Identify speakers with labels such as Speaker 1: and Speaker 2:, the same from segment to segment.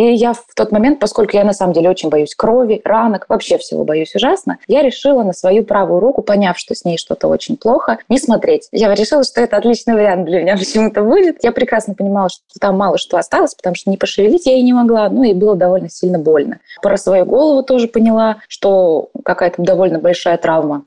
Speaker 1: И я в тот момент, поскольку я на самом деле очень боюсь крови, ранок, вообще всего боюсь ужасно, я решила на свою правую руку, поняв, что с ней что-то очень плохо, не смотреть. Я решила, что это отличный вариант для меня почему-то будет. Я прекрасно понимала, что там мало что осталось, потому что не пошевелить я и не могла, ну и было довольно сильно больно. Про свою голову тоже поняла, что какая-то довольно большая травма.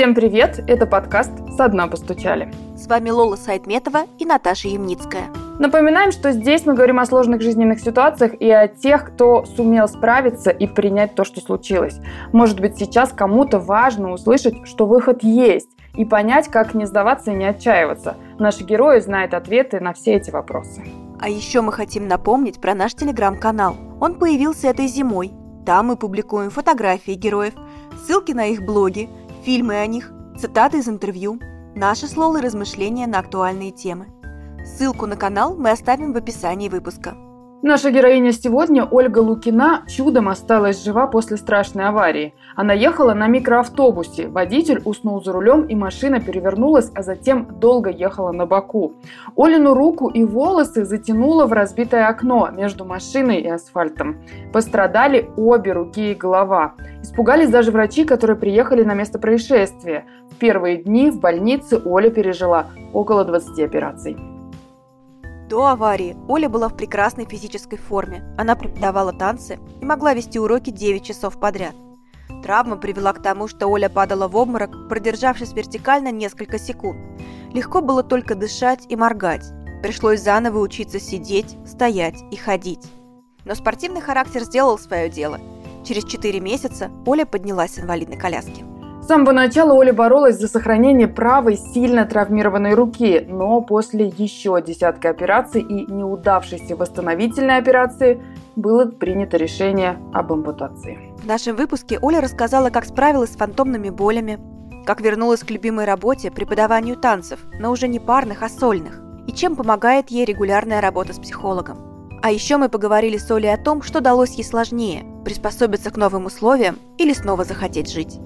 Speaker 2: Всем привет! Это подкаст «Со дна постучали».
Speaker 3: С вами Лола Сайтметова и Наташа Ямницкая.
Speaker 2: Напоминаем, что здесь мы говорим о сложных жизненных ситуациях и о тех, кто сумел справиться и принять то, что случилось. Может быть, сейчас кому-то важно услышать, что выход есть, и понять, как не сдаваться и не отчаиваться. Наши герои знают ответы на все эти вопросы.
Speaker 3: А еще мы хотим напомнить про наш телеграм-канал. Он появился этой зимой. Там мы публикуем фотографии героев, ссылки на их блоги, фильмы о них, цитаты из интервью, наши слова и размышления на актуальные темы. Ссылку на канал мы оставим в описании выпуска.
Speaker 2: Наша героиня сегодня, Ольга Лукина, чудом осталась жива после страшной аварии. Она ехала на микроавтобусе, водитель уснул за рулем и машина перевернулась, а затем долго ехала на боку. Олину руку и волосы затянуло в разбитое окно между машиной и асфальтом. Пострадали обе руки и голова. Испугались даже врачи, которые приехали на место происшествия. В первые дни в больнице Оля пережила около 20 операций.
Speaker 3: До аварии Оля была в прекрасной физической форме. Она преподавала танцы и могла вести уроки 9 часов подряд. Травма привела к тому, что Оля падала в обморок, продержавшись вертикально несколько секунд. Легко было только дышать и моргать. Пришлось заново учиться сидеть, стоять и ходить. Но спортивный характер сделал свое дело. Через 4 месяца Оля поднялась с инвалидной коляски.
Speaker 2: Самого начала Оля боролась за сохранение правой сильно травмированной руки, но после еще десятка операций и неудавшейся восстановительной операции было принято решение об ампутации.
Speaker 3: В нашем выпуске Оля рассказала, как справилась с фантомными болями, как вернулась к любимой работе преподаванию танцев, но уже не парных, а сольных, и чем помогает ей регулярная работа с психологом. А еще мы поговорили с Олей о том, что далось ей сложнее – приспособиться к новым условиям или снова захотеть жить.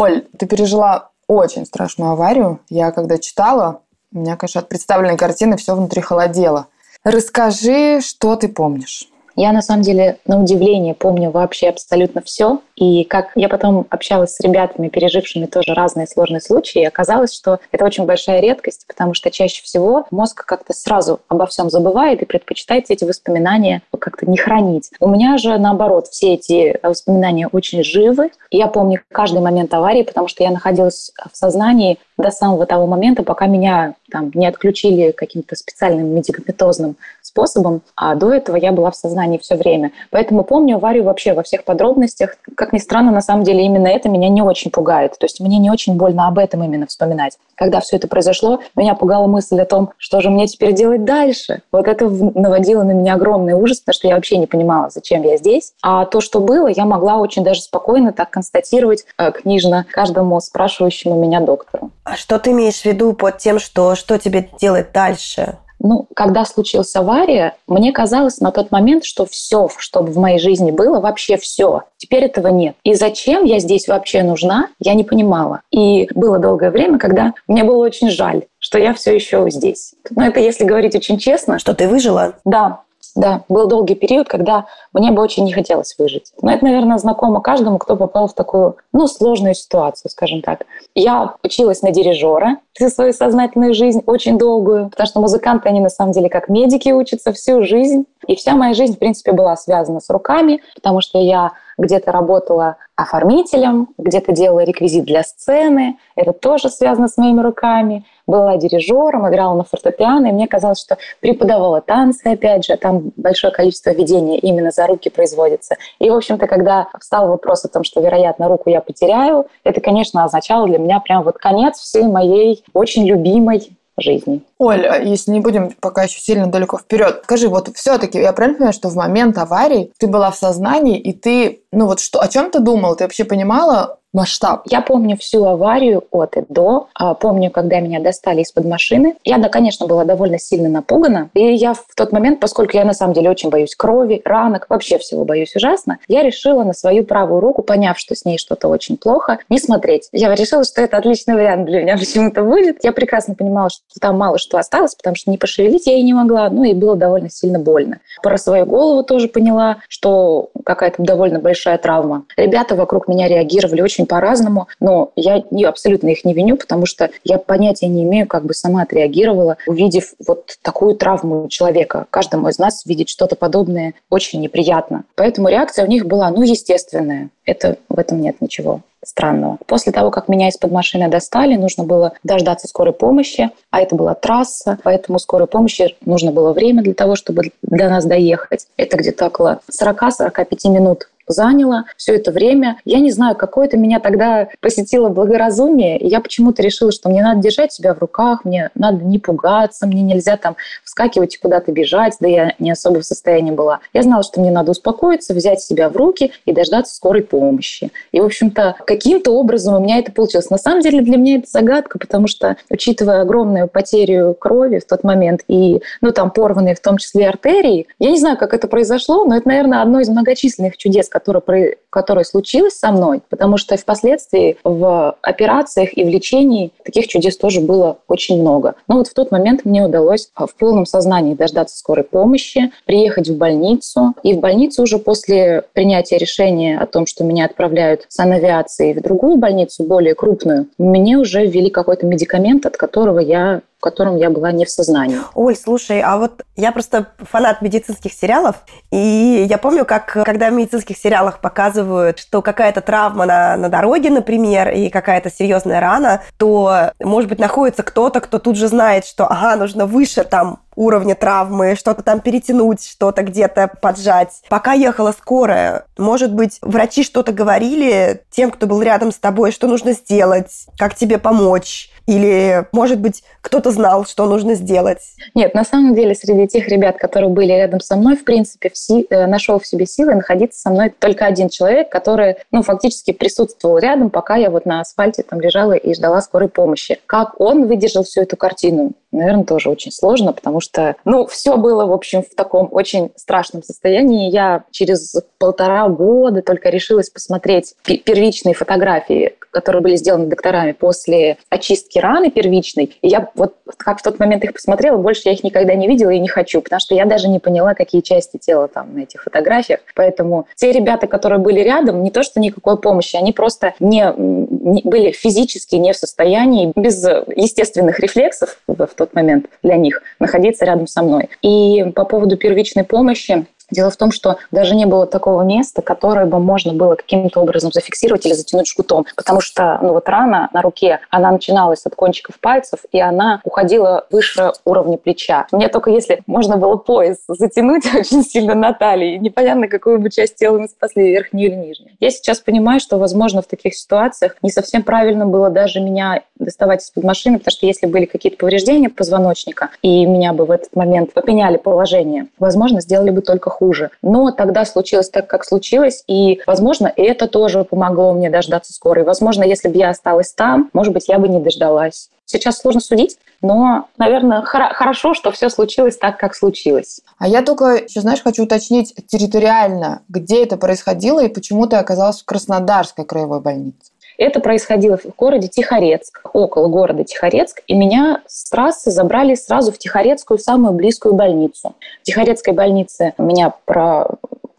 Speaker 4: Оль, ты пережила очень страшную аварию. Я когда читала, у меня, конечно, от представленной картины все внутри холодело. Расскажи, что ты помнишь.
Speaker 1: Я, на самом деле, на удивление помню вообще абсолютно все. И как я потом общалась с ребятами, пережившими тоже разные сложные случаи, оказалось, что это очень большая редкость, потому что чаще всего мозг как-то сразу обо всем забывает и предпочитает эти воспоминания как-то не хранить. У меня же, наоборот, все эти воспоминания очень живы. Я помню каждый момент аварии, потому что я находилась в сознании до самого того момента, пока меня там, не отключили каким-то специальным медикаментозным способом, а до этого я была в сознании все время. Поэтому помню аварию вообще во всех подробностях. Как ни странно, на самом деле именно это меня не очень пугает. То есть мне не очень больно об этом именно вспоминать. Когда все это произошло, меня пугала мысль о том, что же мне теперь делать дальше. Вот это наводило на меня огромный ужас, потому что я вообще не понимала, зачем я здесь. А то, что было, я могла очень даже спокойно так констатировать э, книжно каждому спрашивающему меня доктору.
Speaker 5: А что ты имеешь в виду под тем, что что тебе делать дальше?
Speaker 1: Ну, когда случилась авария, мне казалось на тот момент, что все, что в моей жизни было, вообще все. Теперь этого нет. И зачем я здесь вообще нужна, я не понимала. И было долгое время, когда мне было очень жаль, что я все еще здесь. Но это если говорить очень честно.
Speaker 5: Что ты выжила?
Speaker 1: Да, да, был долгий период, когда мне бы очень не хотелось выжить. Но это, наверное, знакомо каждому, кто попал в такую, ну, сложную ситуацию, скажем так. Я училась на дирижера всю свою сознательную жизнь, очень долгую, потому что музыканты, они на самом деле как медики учатся всю жизнь. И вся моя жизнь, в принципе, была связана с руками, потому что я где-то работала оформителем, где-то делала реквизит для сцены. Это тоже связано с моими руками. Была дирижером, играла на фортепиано, и мне казалось, что преподавала танцы, опять же, там большое количество ведения именно за руки производится. И, в общем-то, когда встал вопрос о том, что, вероятно, руку я потеряю, это, конечно, означало для меня прям вот конец всей моей очень любимой жизни.
Speaker 4: Оль, а если не будем пока еще сильно далеко вперед, скажи, вот все-таки я правильно понимаю, что в момент аварии ты была в сознании, и ты, ну вот что, о чем ты думала? Ты вообще понимала, масштаб.
Speaker 1: Я помню всю аварию от и до. А, помню, когда меня достали из-под машины. Я, да, конечно, была довольно сильно напугана. И я в тот момент, поскольку я на самом деле очень боюсь крови, ранок, вообще всего боюсь ужасно, я решила на свою правую руку, поняв, что с ней что-то очень плохо, не смотреть. Я решила, что это отличный вариант для меня почему-то будет. Я прекрасно понимала, что там мало что осталось, потому что не пошевелить я и не могла, ну и было довольно сильно больно. Про свою голову тоже поняла, что какая-то довольно большая травма. Ребята вокруг меня реагировали очень по-разному, но я абсолютно их не виню, потому что я понятия не имею, как бы сама отреагировала, увидев вот такую травму человека. Каждому из нас видеть что-то подобное очень неприятно. Поэтому реакция у них была, ну, естественная. Это, в этом нет ничего странного. После того, как меня из-под машины достали, нужно было дождаться скорой помощи, а это была трасса, поэтому скорой помощи нужно было время для того, чтобы до нас доехать. Это где-то около 40-45 минут заняло все это время. Я не знаю, какое-то меня тогда посетило благоразумие, и я почему-то решила, что мне надо держать себя в руках, мне надо не пугаться, мне нельзя там вскакивать и куда-то бежать, да я не особо в состоянии была. Я знала, что мне надо успокоиться, взять себя в руки и дождаться скорой помощи. И, в общем-то, каким-то образом у меня это получилось. На самом деле для меня это загадка, потому что, учитывая огромную потерю крови в тот момент и, ну, там, порванные в том числе артерии, я не знаю, как это произошло, но это, наверное, одно из многочисленных чудес, которое, которое случилось со мной, потому что впоследствии в операциях и в лечении таких чудес тоже было очень много. Но вот в тот момент мне удалось в полном сознании дождаться скорой помощи, приехать в больницу. И в больницу уже после принятия решения о том, что меня отправляют с санавиации в другую больницу, более крупную, мне уже ввели какой-то медикамент, от которого я в котором я была не в сознании.
Speaker 5: Ой, слушай, а вот я просто фанат медицинских сериалов, и я помню, как когда в медицинских сериалах показывают, что какая-то травма на, на дороге, например, и какая-то серьезная рана, то, может быть, находится кто-то, кто тут же знает, что, ага, нужно выше там уровня травмы, что-то там перетянуть, что-то где-то поджать. Пока ехала скорая, может быть, врачи что-то говорили тем, кто был рядом с тобой, что нужно сделать, как тебе помочь, или, может быть, кто-то знал, что нужно сделать?
Speaker 1: Нет, на самом деле, среди тех ребят, которые были рядом со мной, в принципе, в си- э, нашел в себе силы находиться со мной только один человек, который, ну, фактически присутствовал рядом, пока я вот на асфальте там лежала и ждала скорой помощи. Как он выдержал всю эту картину? Наверное, тоже очень сложно, потому что, ну, все было, в общем, в таком очень страшном состоянии. Я через полтора года только решилась посмотреть первичные фотографии, которые были сделаны докторами после очистки раны первичной. И я вот как в тот момент их посмотрела, больше я их никогда не видела и не хочу, потому что я даже не поняла, какие части тела там на этих фотографиях. Поэтому те ребята, которые были рядом, не то что никакой помощи, они просто не, не были физически не в состоянии без естественных рефлексов в тот момент для них находиться рядом со мной. И по поводу первичной помощи, Дело в том, что даже не было такого места, которое бы можно было каким-то образом зафиксировать или затянуть жгутом. Потому что ну, вот рана на руке, она начиналась от кончиков пальцев, и она уходила выше уровня плеча. Мне только если можно было пояс затянуть очень сильно на талии, непонятно, какую бы часть тела мы спасли, верхнюю или нижнюю. Я сейчас понимаю, что, возможно, в таких ситуациях не совсем правильно было даже меня доставать из-под машины, потому что если были какие-то повреждения позвоночника, и меня бы в этот момент поменяли положение, возможно, сделали бы только хуже. Но тогда случилось так, как случилось, и, возможно, это тоже помогло мне дождаться скорой. Возможно, если бы я осталась там, может быть, я бы не дождалась. Сейчас сложно судить, но, наверное, хор- хорошо, что все случилось так, как случилось.
Speaker 4: А я только еще, знаешь, хочу уточнить территориально, где это происходило и почему ты оказалась в Краснодарской краевой больнице.
Speaker 1: Это происходило в городе Тихорецк, около города Тихорецк, и меня с трассы забрали сразу в Тихорецкую, самую близкую больницу. В Тихорецкой больнице меня про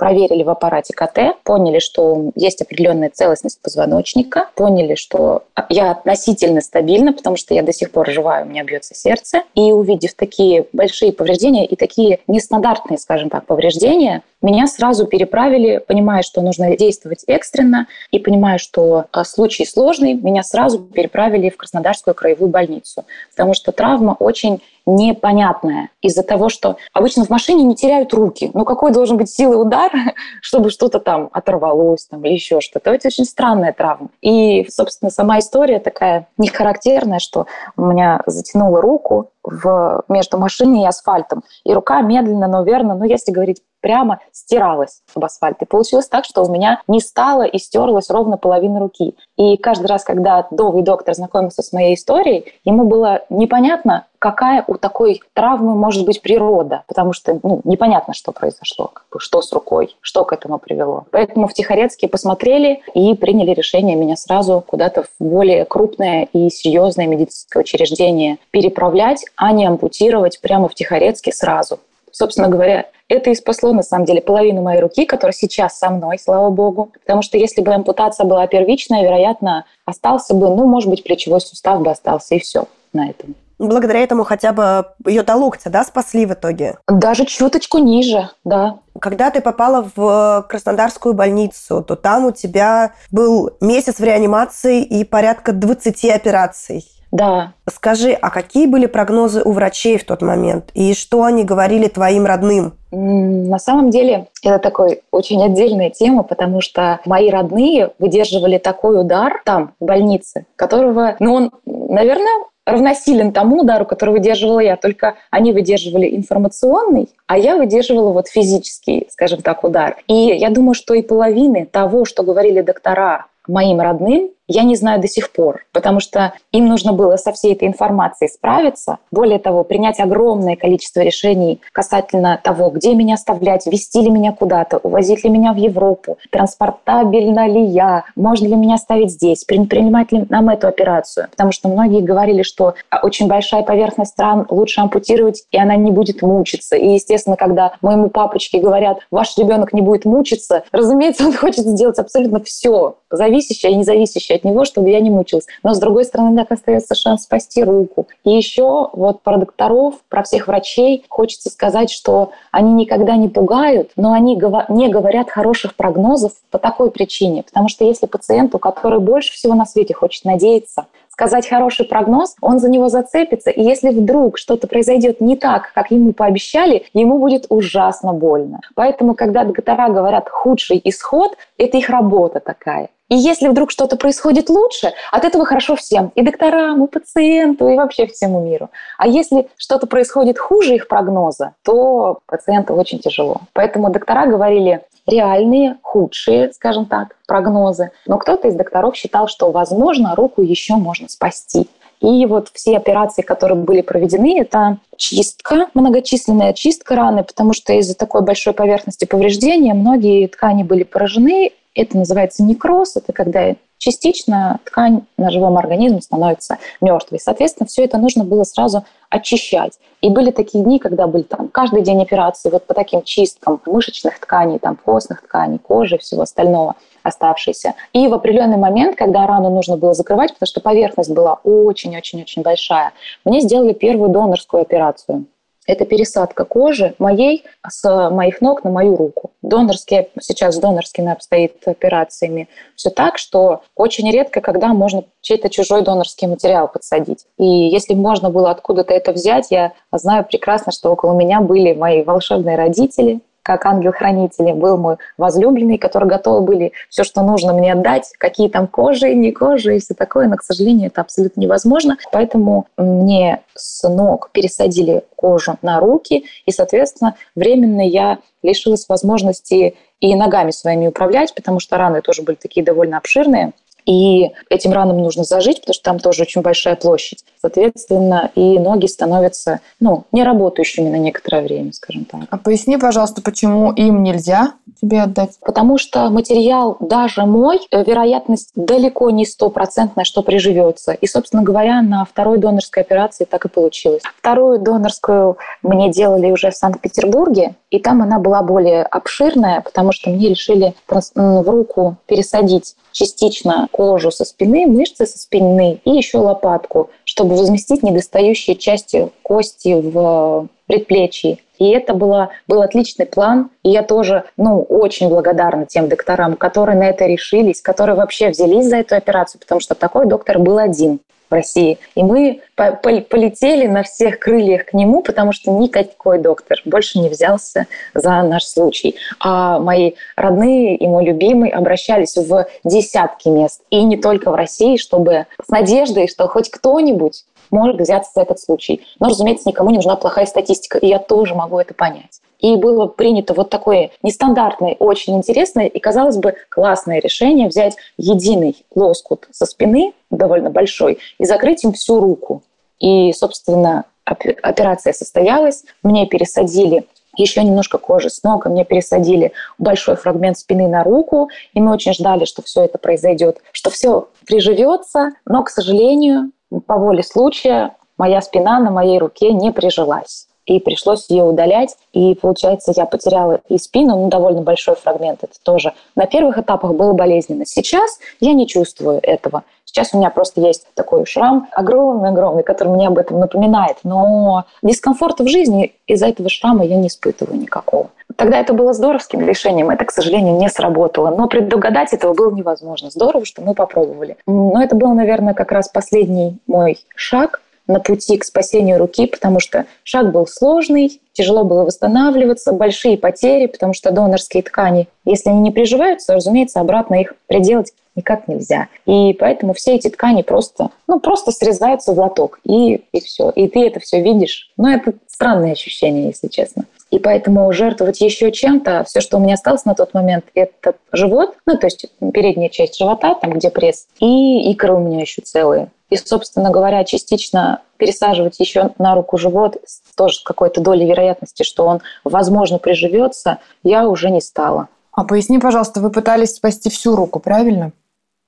Speaker 1: проверили в аппарате КТ, поняли, что есть определенная целостность позвоночника, поняли, что я относительно стабильна, потому что я до сих пор жива, у меня бьется сердце. И увидев такие большие повреждения и такие нестандартные, скажем так, повреждения, меня сразу переправили, понимая, что нужно действовать экстренно, и понимая, что а, случай сложный, меня сразу переправили в Краснодарскую краевую больницу, потому что травма очень непонятная из-за того, что обычно в машине не теряют руки. Ну какой должен быть силы удар, чтобы что-то там оторвалось там, или еще что-то. Это очень странная травма. И, собственно, сама история такая нехарактерная, что у меня затянуло руку, в, между машиной и асфальтом. И рука медленно, но верно, ну, если говорить прямо стиралась об асфальт. И получилось так, что у меня не стало и стерлась ровно половина руки. И каждый раз, когда новый доктор знакомился с моей историей, ему было непонятно, какая у такой травмы может быть природа, потому что ну, непонятно, что произошло, как бы, что с рукой, что к этому привело. Поэтому в Тихорецке посмотрели и приняли решение меня сразу куда-то в более крупное и серьезное медицинское учреждение переправлять, а не ампутировать прямо в Тихорецке сразу. Собственно говоря, это и спасло, на самом деле, половину моей руки, которая сейчас со мной, слава богу. Потому что если бы ампутация была первичная, вероятно, остался бы, ну, может быть, плечевой сустав бы остался, и все на этом.
Speaker 5: Благодаря этому хотя бы ее до локтя, да, спасли в итоге?
Speaker 1: Даже чуточку ниже, да.
Speaker 5: Когда ты попала в Краснодарскую больницу, то там у тебя был месяц в реанимации и порядка 20 операций.
Speaker 1: Да.
Speaker 5: Скажи, а какие были прогнозы у врачей в тот момент? И что они говорили твоим родным?
Speaker 1: На самом деле, это такой очень отдельная тема, потому что мои родные выдерживали такой удар там, в больнице, которого, ну, он, наверное, равносилен тому удару, который выдерживала я, только они выдерживали информационный, а я выдерживала вот физический, скажем так, удар. И я думаю, что и половины того, что говорили доктора моим родным, я не знаю до сих пор, потому что им нужно было со всей этой информацией справиться. Более того, принять огромное количество решений касательно того, где меня оставлять, вести ли меня куда-то, увозить ли меня в Европу, транспортабельно ли я, можно ли меня оставить здесь, принимать ли нам эту операцию. Потому что многие говорили, что очень большая поверхность ран лучше ампутировать, и она не будет мучиться. И, естественно, когда моему папочке говорят, ваш ребенок не будет мучиться, разумеется, он хочет сделать абсолютно все, зависящее и независящее от него, чтобы я не мучилась. Но, с другой стороны, так остается шанс спасти руку. И еще вот про докторов, про всех врачей хочется сказать, что они никогда не пугают, но они не говорят хороших прогнозов по такой причине. Потому что если пациенту, который больше всего на свете хочет надеяться, сказать хороший прогноз, он за него зацепится. И если вдруг что-то произойдет не так, как ему пообещали, ему будет ужасно больно. Поэтому, когда доктора говорят худший исход, это их работа такая. И если вдруг что-то происходит лучше, от этого хорошо всем. И докторам, и пациенту, и вообще всему миру. А если что-то происходит хуже их прогноза, то пациенту очень тяжело. Поэтому доктора говорили реальные, худшие, скажем так, прогнозы. Но кто-то из докторов считал, что, возможно, руку еще можно спасти. И вот все операции, которые были проведены, это чистка, многочисленная чистка раны, потому что из-за такой большой поверхности повреждения многие ткани были поражены, это называется некроз, это когда частично ткань на живом организме становится мертвой. Соответственно, все это нужно было сразу очищать. И были такие дни, когда были там каждый день операции вот по таким чисткам мышечных тканей, там костных тканей, кожи и всего остального оставшейся. И в определенный момент, когда рану нужно было закрывать, потому что поверхность была очень-очень-очень большая, мне сделали первую донорскую операцию. Это пересадка кожи моей с моих ног на мою руку. Донорские, сейчас с донорскими обстоит операциями все так, что очень редко, когда можно чей-то чужой донорский материал подсадить. И если можно было откуда-то это взять, я знаю прекрасно, что около меня были мои волшебные родители, как ангел-хранитель был мой возлюбленный, который готовы были все, что нужно мне отдать, какие там кожи, не кожи и все такое, но, к сожалению, это абсолютно невозможно. Поэтому мне с ног пересадили кожу на руки, и, соответственно, временно я лишилась возможности и ногами своими управлять, потому что раны тоже были такие довольно обширные. И этим ранам нужно зажить, потому что там тоже очень большая площадь. Соответственно, и ноги становятся ну, неработающими на некоторое время, скажем так.
Speaker 4: А поясни, пожалуйста, почему им нельзя тебе отдать?
Speaker 1: Потому что материал даже мой, э, вероятность далеко не стопроцентная, что приживется. И, собственно говоря, на второй донорской операции так и получилось. Вторую донорскую мне делали уже в Санкт-Петербурге, и там она была более обширная, потому что мне решили в руку пересадить частично кожу со спины, мышцы со спины и еще лопатку, чтобы возместить недостающие части кости в предплечье. И это было, был отличный план. И я тоже ну, очень благодарна тем докторам, которые на это решились, которые вообще взялись за эту операцию, потому что такой доктор был один. В России. И мы по полетели на всех крыльях к нему, потому что никакой доктор больше не взялся за наш случай. А мои родные и мой любимый обращались в десятки мест. И не только в России, чтобы с надеждой, что хоть кто-нибудь может взяться за этот случай. Но, разумеется, никому не нужна плохая статистика, и я тоже могу это понять. И было принято вот такое нестандартное, очень интересное и, казалось бы, классное решение взять единый лоскут со спины, довольно большой, и закрыть им всю руку. И, собственно, операция состоялась. Мне пересадили еще немножко кожи с ног, мне пересадили большой фрагмент спины на руку, и мы очень ждали, что все это произойдет, что все приживется, но, к сожалению, по воле случая моя спина на моей руке не прижилась и пришлось ее удалять. И, получается, я потеряла и спину, ну, довольно большой фрагмент, это тоже. На первых этапах было болезненно. Сейчас я не чувствую этого. Сейчас у меня просто есть такой шрам огромный-огромный, который мне об этом напоминает. Но дискомфорта в жизни из-за этого шрама я не испытываю никакого. Тогда это было здоровским решением, это, к сожалению, не сработало. Но предугадать этого было невозможно. Здорово, что мы попробовали. Но это был, наверное, как раз последний мой шаг – на пути к спасению руки, потому что шаг был сложный, тяжело было восстанавливаться, большие потери, потому что донорские ткани, если они не приживаются, разумеется, обратно их приделать никак нельзя. И поэтому все эти ткани просто, ну, просто срезаются в лоток, и, и все. И ты это все видишь. Но это странное ощущение, если честно. И поэтому жертвовать еще чем-то, все, что у меня осталось на тот момент, это живот, ну, то есть передняя часть живота, там, где пресс, и икры у меня еще целые. И, собственно говоря, частично пересаживать еще на руку живот, тоже с какой-то долей вероятности, что он, возможно, приживется, я уже не стала.
Speaker 4: А поясни, пожалуйста, вы пытались спасти всю руку, правильно?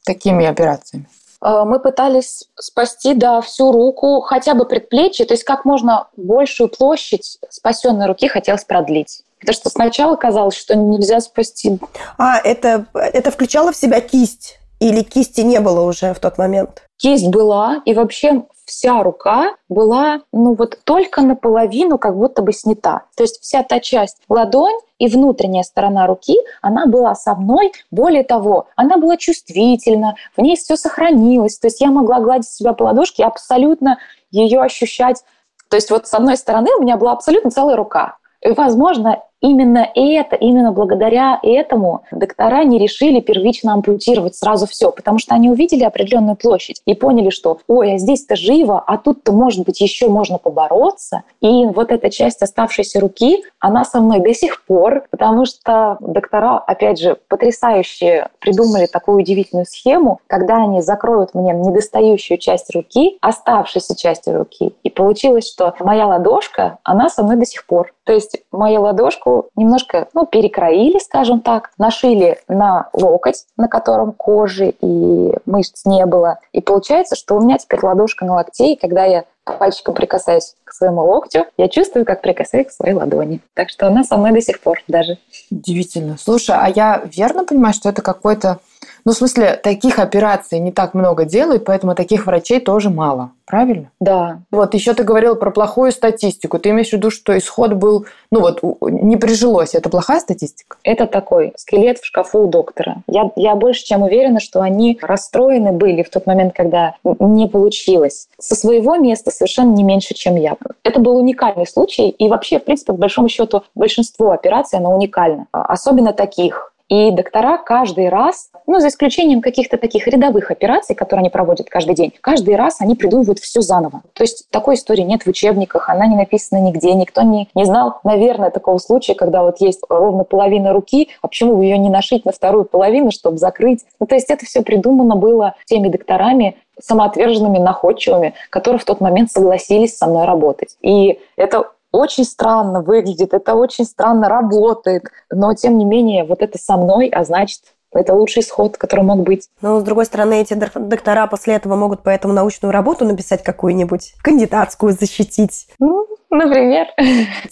Speaker 4: Такими операциями?
Speaker 1: Э, мы пытались спасти, да, всю руку, хотя бы предплечье, то есть как можно большую площадь спасенной руки хотелось продлить. Потому что сначала казалось, что нельзя спасти.
Speaker 5: А, это, это включало в себя кисть? Или кисти не было уже в тот момент?
Speaker 1: Кисть была, и вообще вся рука была, ну вот только наполовину как будто бы снята. То есть вся та часть ладонь и внутренняя сторона руки, она была со мной. Более того, она была чувствительна, в ней все сохранилось. То есть я могла гладить себя по ладошке и абсолютно ее ощущать. То есть вот с одной стороны у меня была абсолютно целая рука. И, возможно, именно это, именно благодаря этому доктора не решили первично ампутировать сразу все, потому что они увидели определенную площадь и поняли, что ой, а здесь-то живо, а тут-то, может быть, еще можно побороться. И вот эта часть оставшейся руки, она со мной до сих пор, потому что доктора, опять же, потрясающе придумали такую удивительную схему, когда они закроют мне недостающую часть руки, оставшейся частью руки. И получилось, что моя ладошка, она со мной до сих пор. То есть мою ладошку немножко ну, перекроили, скажем так, нашили на локоть, на котором кожи и мышц не было. И получается, что у меня теперь ладошка на локте, и когда я пальчиком прикасаюсь к своему локтю, я чувствую, как прикасаюсь к своей ладони. Так что она со мной до сих пор даже.
Speaker 4: Удивительно. Слушай, а я верно понимаю, что это какой-то ну, в смысле, таких операций не так много делают, поэтому таких врачей тоже мало. Правильно?
Speaker 1: Да.
Speaker 4: Вот еще ты говорил про плохую статистику. Ты имеешь в виду, что исход был, ну вот, не прижилось. Это плохая статистика?
Speaker 1: Это такой скелет в шкафу у доктора. Я, я больше чем уверена, что они расстроены были в тот момент, когда не получилось. Со своего места совершенно не меньше, чем я. Это был уникальный случай. И вообще, в принципе, по большому счету, большинство операций, оно уникально. Особенно таких и доктора каждый раз, ну, за исключением каких-то таких рядовых операций, которые они проводят каждый день, каждый раз они придумывают все заново. То есть такой истории нет в учебниках, она не написана нигде, никто не, не знал, наверное, такого случая, когда вот есть ровно половина руки, а почему бы ее не нашить на вторую половину, чтобы закрыть? Ну, то есть это все придумано было теми докторами, самоотверженными, находчивыми, которые в тот момент согласились со мной работать. И это очень странно выглядит, это очень странно работает, но тем не менее вот это со мной, а значит это лучший исход, который мог быть.
Speaker 5: Но, с другой стороны, эти доктора после этого могут поэтому научную работу написать какую-нибудь, кандидатскую защитить.
Speaker 1: Ну, Например.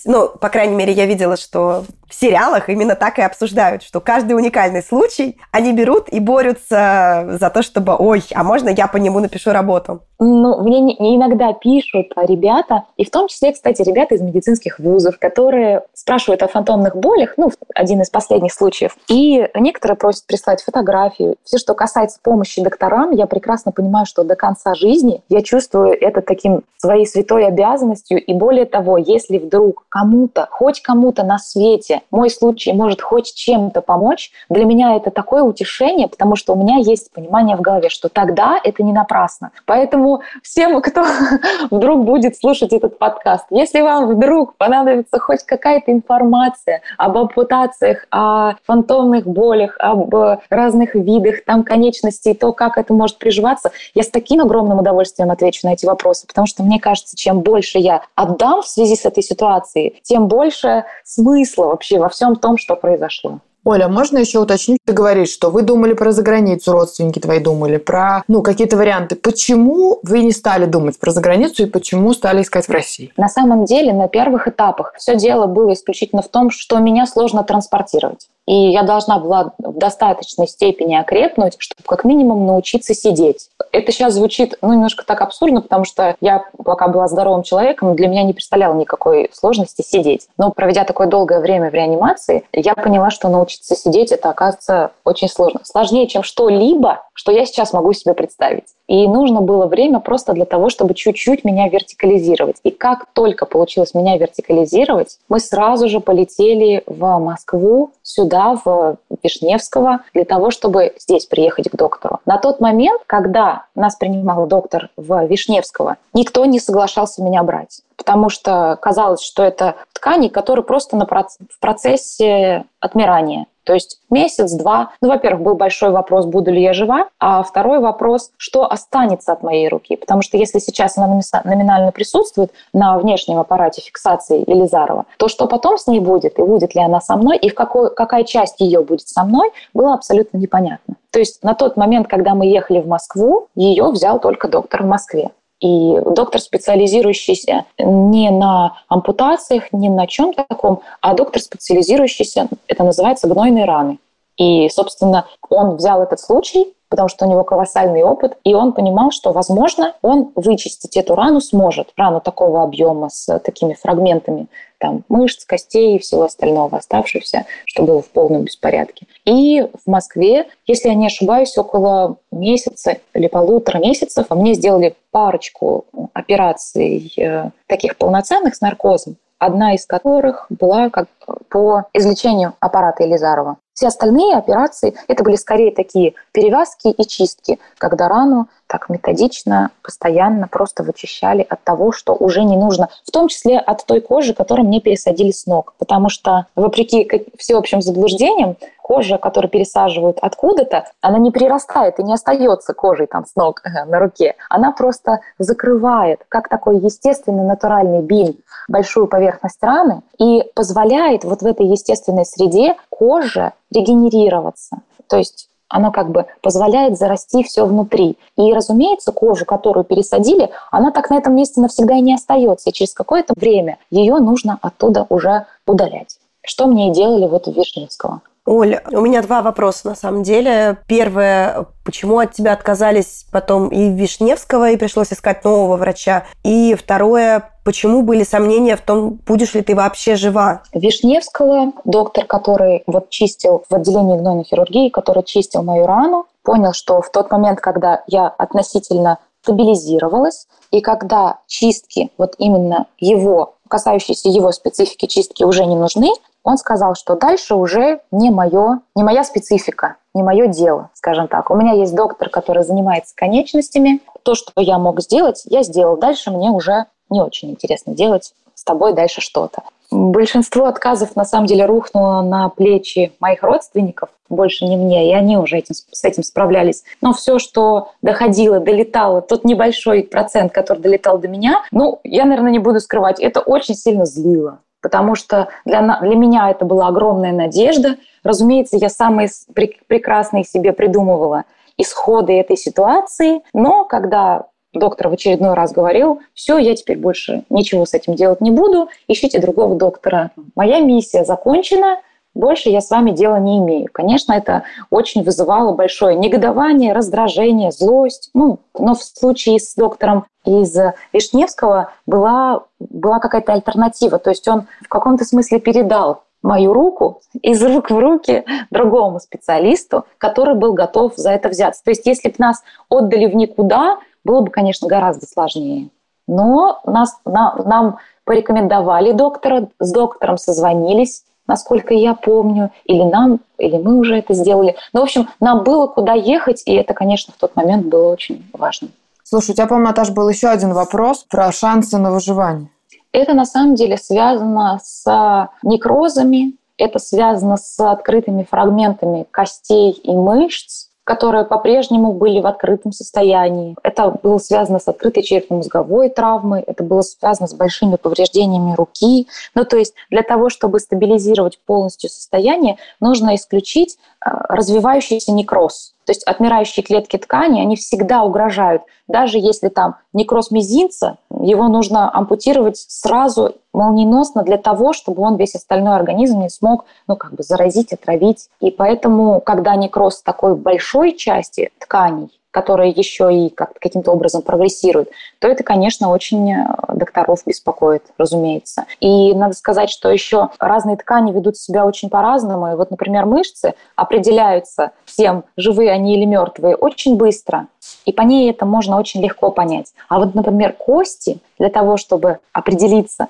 Speaker 5: Ну, по крайней мере, я видела, что в сериалах именно так и обсуждают, что каждый уникальный случай они берут и борются за то, чтобы, ой, а можно я по нему напишу работу?
Speaker 1: Ну, мне не, иногда пишут ребята, и в том числе, кстати, ребята из медицинских вузов, которые спрашивают о фантомных болях, ну, один из последних случаев, и некоторые просят прислать фотографию. Все, что касается помощи докторам, я прекрасно понимаю, что до конца жизни я чувствую это таким своей святой обязанностью, и более того, если вдруг кому-то, хоть кому-то на свете мой случай может хоть чем-то помочь, для меня это такое утешение, потому что у меня есть понимание в голове, что тогда это не напрасно. Поэтому всем, кто вдруг будет слушать этот подкаст, если вам вдруг понадобится хоть какая-то информация об ампутациях, о фантомных болях, об разных видах там конечностей, то, как это может приживаться, я с таким огромным удовольствием отвечу на эти вопросы, потому что мне кажется, чем больше я отдам в связи с этой ситуацией, тем больше смысла вообще во всем том, что произошло.
Speaker 4: Оля, можно еще уточнить? Ты говоришь, что вы думали про заграницу, родственники твои думали, про ну, какие-то варианты. Почему вы не стали думать про заграницу и почему стали искать в России?
Speaker 1: На самом деле, на первых этапах все дело было исключительно в том, что меня сложно транспортировать. И я должна была в достаточной степени окрепнуть, чтобы как минимум научиться сидеть. Это сейчас звучит ну, немножко так абсурдно, потому что я пока была здоровым человеком, для меня не представляло никакой сложности сидеть. Но проведя такое долгое время в реанимации, я поняла, что научиться сидеть это оказывается очень сложно. Сложнее, чем что-либо, что я сейчас могу себе представить. И нужно было время просто для того, чтобы чуть-чуть меня вертикализировать. И как только получилось меня вертикализировать, мы сразу же полетели в Москву, сюда, в Вишневского, для того, чтобы здесь приехать к доктору. На тот момент, когда нас принимал доктор в Вишневского, никто не соглашался меня брать потому что казалось, что это ткани, которые просто на проц... в процессе отмирания. То есть месяц-два. Ну, во-первых, был большой вопрос, буду ли я жива, а второй вопрос, что останется от моей руки. Потому что если сейчас она номинально присутствует на внешнем аппарате фиксации Елизарова, то что потом с ней будет, и будет ли она со мной, и в какой, какая часть ее будет со мной, было абсолютно непонятно. То есть на тот момент, когда мы ехали в Москву, ее взял только доктор в Москве. И доктор, специализирующийся не на ампутациях, не на чем таком, а доктор, специализирующийся, это называется гнойные раны. И, собственно, он взял этот случай, потому что у него колоссальный опыт, и он понимал, что, возможно, он вычистить эту рану сможет. Рану такого объема с такими фрагментами там, мышц, костей и всего остального оставшегося, что было в полном беспорядке. И в Москве, если я не ошибаюсь, около месяца или полутора месяцев мне сделали парочку операций э, таких полноценных с наркозом, одна из которых была как по извлечению аппарата Елизарова. Все остальные операции это были скорее такие перевязки и чистки, когда рану так методично, постоянно просто вычищали от того, что уже не нужно, в том числе от той кожи, которую мне пересадили с ног. Потому что, вопреки всеобщим заблуждениям, кожа, которую пересаживают откуда-то, она не прирастает и не остается кожей там с ног на руке. Она просто закрывает, как такой естественный натуральный бинт, большую поверхность раны и позволяет вот в этой естественной среде коже регенерироваться. То есть оно как бы позволяет зарасти все внутри. И, разумеется, кожу, которую пересадили, она так на этом месте навсегда и не остается. И через какое-то время ее нужно оттуда уже удалять. Что мне и делали вот в Вишневского.
Speaker 5: Оля, у меня два вопроса на самом деле. Первое, почему от тебя отказались потом и Вишневского, и пришлось искать нового врача? И второе, почему были сомнения в том, будешь ли ты вообще жива?
Speaker 1: Вишневского, доктор, который вот чистил в отделении гнойной хирургии, который чистил мою рану, понял, что в тот момент, когда я относительно стабилизировалась, и когда чистки, вот именно его, касающиеся его специфики чистки уже не нужны, он сказал, что дальше уже не мое, не моя специфика, не мое дело, скажем так. У меня есть доктор, который занимается конечностями. То, что я мог сделать, я сделал. Дальше мне уже не очень интересно делать с тобой дальше что-то. Большинство отказов на самом деле рухнуло на плечи моих родственников, больше не мне, и они уже этим, с этим справлялись. Но все, что доходило, долетало, тот небольшой процент, который долетал до меня, ну, я, наверное, не буду скрывать, это очень сильно злило потому что для, для меня это была огромная надежда. Разумеется, я самые прекрасные себе придумывала исходы этой ситуации, но когда доктор в очередной раз говорил, все, я теперь больше ничего с этим делать не буду, ищите другого доктора. Моя миссия закончена, больше я с вами дела не имею. Конечно, это очень вызывало большое негодование, раздражение, злость. Ну, но в случае с доктором из Вишневского была, была какая-то альтернатива. То есть он в каком-то смысле передал мою руку из рук в руки другому специалисту, который был готов за это взяться. То есть если бы нас отдали в никуда, было бы, конечно, гораздо сложнее. Но нас, на, нам порекомендовали доктора, с доктором созвонились, насколько я помню, или нам, или мы уже это сделали. Ну, в общем, нам было куда ехать, и это, конечно, в тот момент было очень важно.
Speaker 4: Слушай, у тебя, по-моему, Наташ, был еще один вопрос про шансы на выживание.
Speaker 1: Это на самом деле связано с некрозами, это связано с открытыми фрагментами костей и мышц, которые по-прежнему были в открытом состоянии. Это было связано с открытой черепно-мозговой травмой, это было связано с большими повреждениями руки. Ну, то есть для того, чтобы стабилизировать полностью состояние, нужно исключить развивающийся некроз. То есть отмирающие клетки ткани, они всегда угрожают. Даже если там некроз мизинца, его нужно ампутировать сразу молниеносно для того, чтобы он весь остальной организм не смог ну, как бы заразить, отравить. И поэтому, когда некроз такой большой части тканей, которые еще и как каким-то образом прогрессируют, то это, конечно, очень э, докторов беспокоит, разумеется. И надо сказать, что еще разные ткани ведут себя очень по-разному. И вот, например, мышцы определяются всем, живые они или мертвые, очень быстро. И по ней это можно очень легко понять. А вот, например, кости, для того, чтобы определиться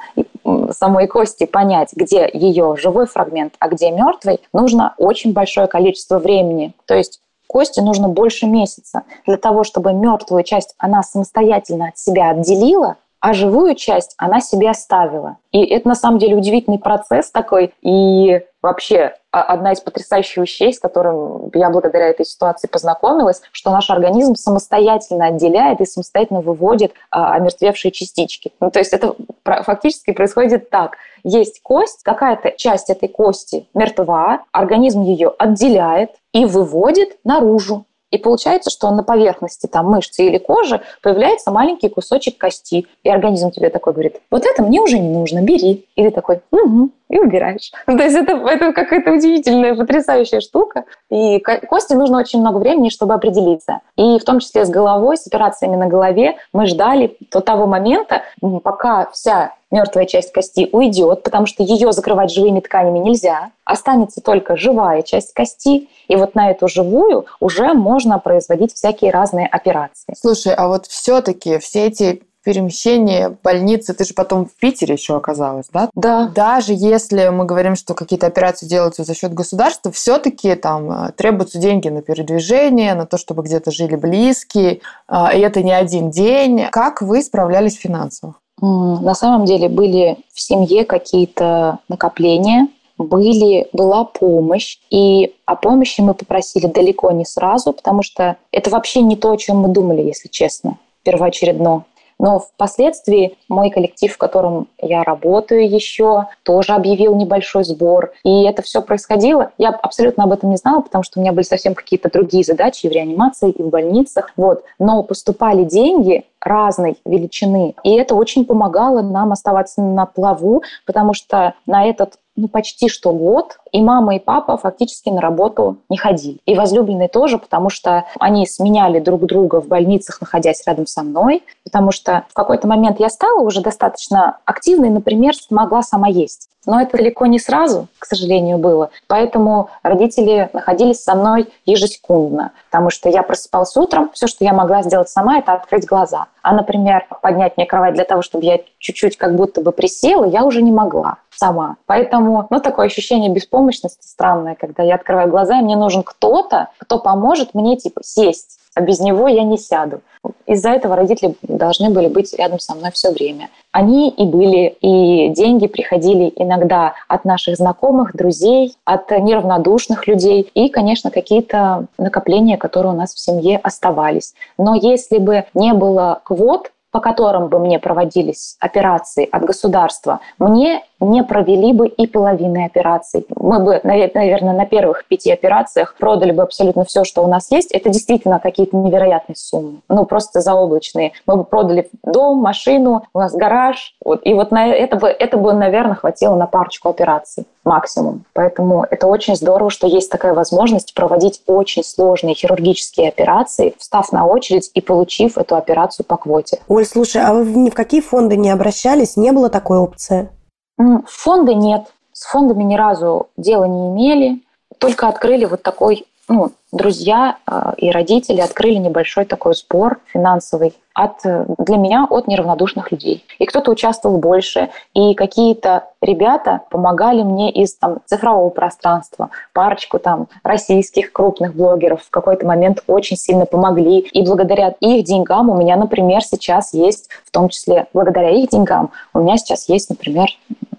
Speaker 1: самой кости, понять, где ее живой фрагмент, а где мертвый, нужно очень большое количество времени. То есть кости нужно больше месяца для того, чтобы мертвую часть она самостоятельно от себя отделила, а живую часть она себе оставила. И это на самом деле удивительный процесс такой. И вообще одна из потрясающих вещей, с которым я благодаря этой ситуации познакомилась, что наш организм самостоятельно отделяет и самостоятельно выводит а, омертвевшие частички. Ну, то есть это фактически происходит так. Есть кость, какая-то часть этой кости мертва, организм ее отделяет и выводит наружу. И получается, что на поверхности там мышцы или кожи появляется маленький кусочек кости. И организм тебе такой говорит, вот это мне уже не нужно, бери. И ты такой, угу, и убираешь. То есть это, это какая-то удивительная, потрясающая штука. И кости нужно очень много времени, чтобы определиться. И в том числе с головой, с операциями на голове мы ждали до того момента, пока вся мертвая часть кости уйдет, потому что ее закрывать живыми тканями нельзя. Останется только живая часть кости, и вот на эту живую уже можно производить всякие разные операции.
Speaker 4: Слушай, а вот все-таки все эти перемещение больницы, ты же потом в Питере еще оказалась, да?
Speaker 1: Да.
Speaker 4: Даже если мы говорим, что какие-то операции делаются за счет государства, все-таки там э, требуются деньги на передвижение, на то, чтобы где-то жили близкие, а, и это не один день. Как вы справлялись финансово?
Speaker 1: На самом деле были в семье какие-то накопления, были, была помощь, и о помощи мы попросили далеко не сразу, потому что это вообще не то, о чем мы думали, если честно, первоочередно. Но впоследствии мой коллектив, в котором я работаю еще, тоже объявил небольшой сбор. И это все происходило. Я абсолютно об этом не знала, потому что у меня были совсем какие-то другие задачи и в реанимации, и в больницах. Вот. Но поступали деньги разной величины. И это очень помогало нам оставаться на плаву, потому что на этот ну, почти что год, и мама, и папа фактически на работу не ходили. И возлюбленные тоже, потому что они сменяли друг друга в больницах, находясь рядом со мной, потому что в какой-то момент я стала уже достаточно активной, например, могла сама есть. Но это далеко не сразу, к сожалению, было. Поэтому родители находились со мной ежесекундно, потому что я просыпалась утром, все, что я могла сделать сама, это открыть глаза. А, например, поднять мне кровать для того, чтобы я чуть-чуть как будто бы присела, я уже не могла сама. Поэтому, ну, такое ощущение беспомощности странное, когда я открываю глаза, и мне нужен кто-то, кто поможет мне, типа, сесть а без него я не сяду. Из-за этого родители должны были быть рядом со мной все время. Они и были, и деньги приходили иногда от наших знакомых, друзей, от неравнодушных людей, и, конечно, какие-то накопления, которые у нас в семье оставались. Но если бы не было квот, по которым бы мне проводились операции от государства, мне не провели бы и половины операций. Мы бы, наверное, на первых пяти операциях продали бы абсолютно все, что у нас есть. Это действительно какие-то невероятные суммы. Ну, просто заоблачные. Мы бы продали дом, машину, у нас гараж. Вот. И вот на это бы, это бы, наверное, хватило на парочку операций максимум. Поэтому это очень здорово, что есть такая возможность проводить очень сложные хирургические операции, встав на очередь и получив эту операцию по квоте.
Speaker 5: Оль, слушай, а вы ни в какие фонды не обращались? Не было такой опции?
Speaker 1: Фонды нет. С фондами ни разу дела не имели. Только открыли вот такой ну, друзья э, и родители открыли небольшой такой сбор финансовый от, для меня от неравнодушных людей. И кто-то участвовал больше, и какие-то ребята помогали мне из там, цифрового пространства. Парочку там российских крупных блогеров в какой-то момент очень сильно помогли. И благодаря их деньгам у меня, например, сейчас есть, в том числе благодаря их деньгам, у меня сейчас есть, например,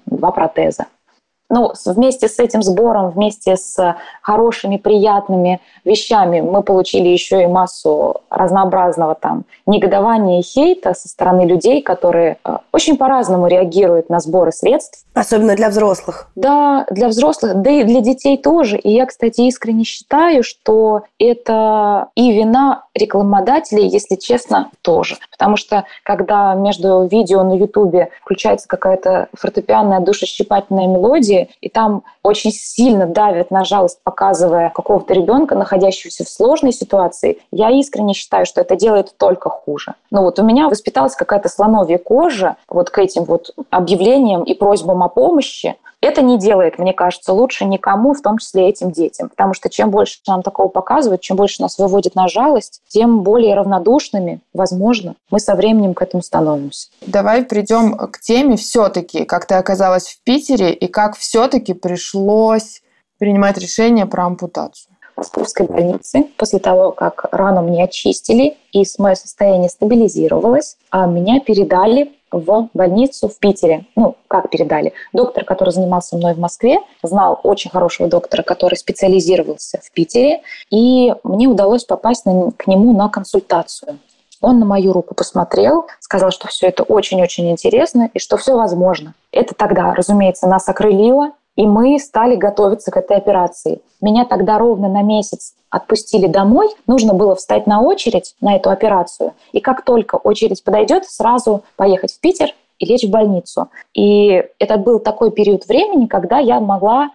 Speaker 1: два протеза ну, вместе с этим сбором, вместе с хорошими, приятными вещами мы получили еще и массу разнообразного там негодования и хейта со стороны людей, которые э, очень по-разному реагируют на сборы средств.
Speaker 5: Особенно для взрослых.
Speaker 1: Да, для взрослых, да и для детей тоже. И я, кстати, искренне считаю, что это и вина рекламодателей, если честно, тоже. Потому что когда между видео на Ютубе включается какая-то фортепианная душещипательная мелодия, и там очень сильно давят на жалость, показывая какого-то ребенка, находящегося в сложной ситуации, я искренне считаю, что это делает только хуже. Ну вот у меня воспиталась какая-то слоновья кожа вот к этим вот объявлениям и просьбам о помощи, это не делает, мне кажется, лучше никому, в том числе этим детям. Потому что чем больше нам такого показывают, чем больше нас выводит на жалость, тем более равнодушными, возможно, мы со временем к этому становимся.
Speaker 4: Давай придем к теме все-таки, как ты оказалась в Питере и как все-таки пришлось принимать решение про ампутацию.
Speaker 1: В Московской больнице, после того, как рану мне очистили и мое состояние стабилизировалось, а меня передали в больницу в Питере. Ну, как передали? Доктор, который занимался мной в Москве, знал очень хорошего доктора, который специализировался в Питере, и мне удалось попасть на, к нему на консультацию. Он на мою руку посмотрел, сказал, что все это очень-очень интересно и что все возможно. Это тогда, разумеется, нас окрылило, и мы стали готовиться к этой операции. Меня тогда ровно на месяц отпустили домой. Нужно было встать на очередь на эту операцию. И как только очередь подойдет, сразу поехать в Питер и лечь в больницу. И это был такой период времени, когда я могла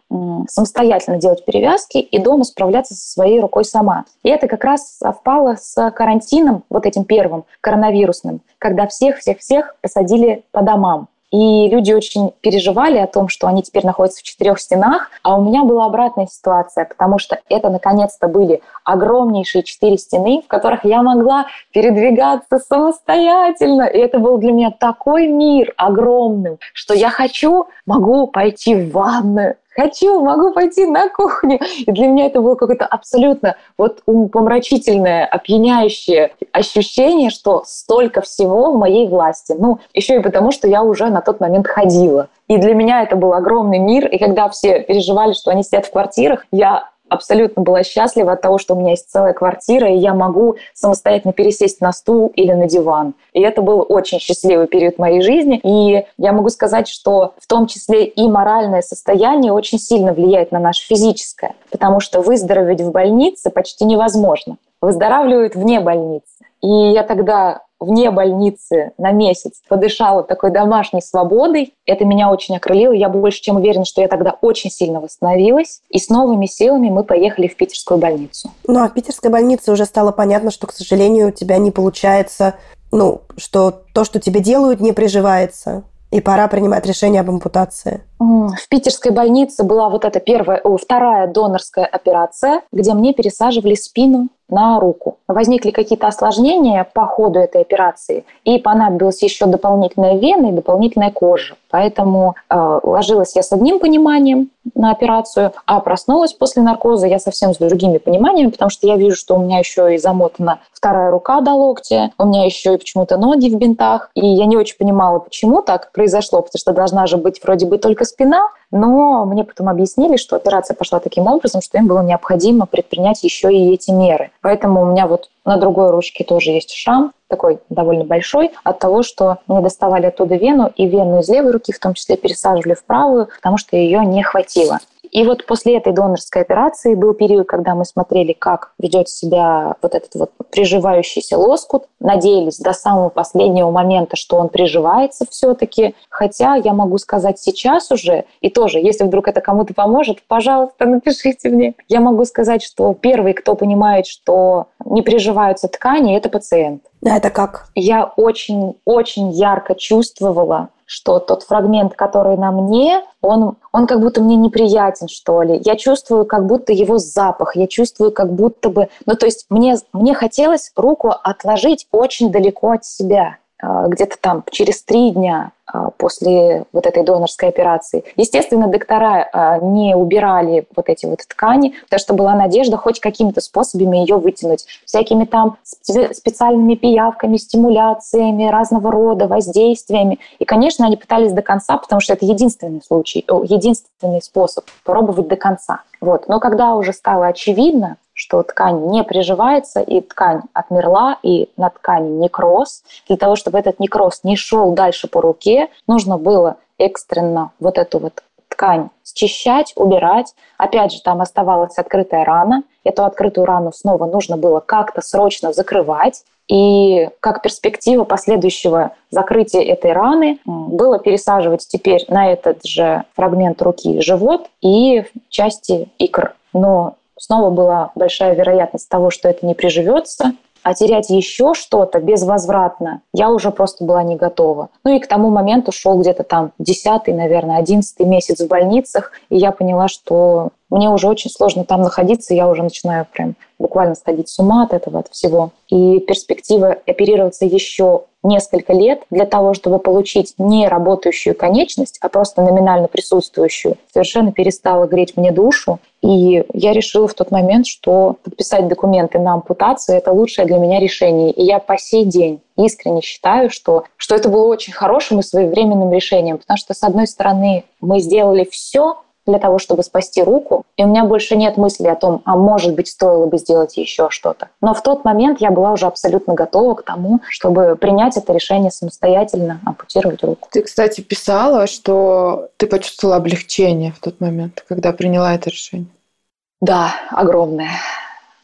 Speaker 1: самостоятельно делать перевязки и дома справляться со своей рукой сама. И это как раз совпало с карантином, вот этим первым, коронавирусным, когда всех-всех-всех посадили по домам. И люди очень переживали о том, что они теперь находятся в четырех стенах, а у меня была обратная ситуация, потому что это наконец-то были огромнейшие четыре стены, в которых я могла передвигаться самостоятельно. И это был для меня такой мир огромным, что я хочу, могу пойти в ванную, хочу, могу пойти на кухню. И для меня это было какое-то абсолютно вот умопомрачительное, опьяняющее ощущение, что столько всего в моей власти. Ну, еще и потому, что я уже на тот момент ходила. И для меня это был огромный мир. И когда все переживали, что они сидят в квартирах, я абсолютно была счастлива от того, что у меня есть целая квартира, и я могу самостоятельно пересесть на стул или на диван. И это был очень счастливый период моей жизни. И я могу сказать, что в том числе и моральное состояние очень сильно влияет на наше физическое, потому что выздороветь в больнице почти невозможно. Выздоравливают вне больницы. И я тогда вне больницы на месяц подышала такой домашней свободой. Это меня очень окрылило. Я больше чем уверена, что я тогда очень сильно восстановилась. И с новыми силами мы поехали в питерскую больницу.
Speaker 5: Ну, а в питерской больнице уже стало понятно, что, к сожалению, у тебя не получается, ну, что то, что тебе делают, не приживается. И пора принимать решение об ампутации.
Speaker 1: В питерской больнице была вот эта первая, о, вторая донорская операция, где мне пересаживали спину на руку. Возникли какие-то осложнения по ходу этой операции, и понадобилась еще дополнительная вена и дополнительная кожа. Поэтому э, ложилась я с одним пониманием на операцию, а проснулась после наркоза я совсем с другими пониманиями, потому что я вижу, что у меня еще и замотана вторая рука до локтя, у меня еще и почему-то ноги в бинтах, и я не очень понимала, почему так произошло, потому что должна же быть вроде бы только спина, но мне потом объяснили, что операция пошла таким образом, что им было необходимо предпринять еще и эти меры. Поэтому у меня вот на другой ручке тоже есть шрам, такой довольно большой, от того, что мне доставали оттуда вену, и вену из левой руки в том числе пересаживали в правую, потому что ее не хватило. И вот после этой донорской операции был период, когда мы смотрели, как ведет себя вот этот вот приживающийся лоскут. Надеялись до самого последнего момента, что он приживается все-таки. Хотя я могу сказать сейчас уже, и тоже, если вдруг это кому-то поможет, пожалуйста, напишите мне. Я могу сказать, что первый, кто понимает, что не приживаются ткани, это пациент.
Speaker 5: А это как?
Speaker 1: Я очень-очень ярко чувствовала, что тот фрагмент, который на мне, он, он как будто мне неприятен, что ли. Я чувствую как будто его запах, я чувствую как будто бы... Ну, то есть мне, мне хотелось руку отложить очень далеко от себя. А, где-то там через три дня после вот этой донорской операции. Естественно, доктора а, не убирали вот эти вот ткани, потому что была надежда хоть какими-то способами ее вытянуть. Всякими там специальными пиявками, стимуляциями, разного рода воздействиями. И, конечно, они пытались до конца, потому что это единственный случай, единственный способ попробовать до конца. Вот. Но когда уже стало очевидно, что ткань не приживается, и ткань отмерла, и на ткани некроз. Для того, чтобы этот некроз не шел дальше по руке, нужно было экстренно вот эту вот ткань счищать, убирать. Опять же, там оставалась открытая рана. Эту открытую рану снова нужно было как-то срочно закрывать. И как перспектива последующего закрытия этой раны было пересаживать теперь на этот же фрагмент руки живот и части икр. Но снова была большая вероятность того, что это не приживется, а терять еще что-то безвозвратно я уже просто была не готова. Ну и к тому моменту шел где-то там десятый, наверное, одиннадцатый месяц в больницах, и я поняла, что мне уже очень сложно там находиться, я уже начинаю прям буквально сходить с ума от этого, от всего. И перспектива оперироваться еще несколько лет для того, чтобы получить не работающую конечность, а просто номинально присутствующую, совершенно перестала греть мне душу. И я решила в тот момент, что подписать документы на ампутацию – это лучшее для меня решение. И я по сей день искренне считаю, что, что это было очень хорошим и своевременным решением, потому что, с одной стороны, мы сделали все, для того, чтобы спасти руку. И у меня больше нет мысли о том, а может быть, стоило бы сделать еще что-то. Но в тот момент я была уже абсолютно готова к тому, чтобы принять это решение самостоятельно, ампутировать руку.
Speaker 4: Ты, кстати, писала, что ты почувствовала облегчение в тот момент, когда приняла это решение.
Speaker 1: Да, огромное.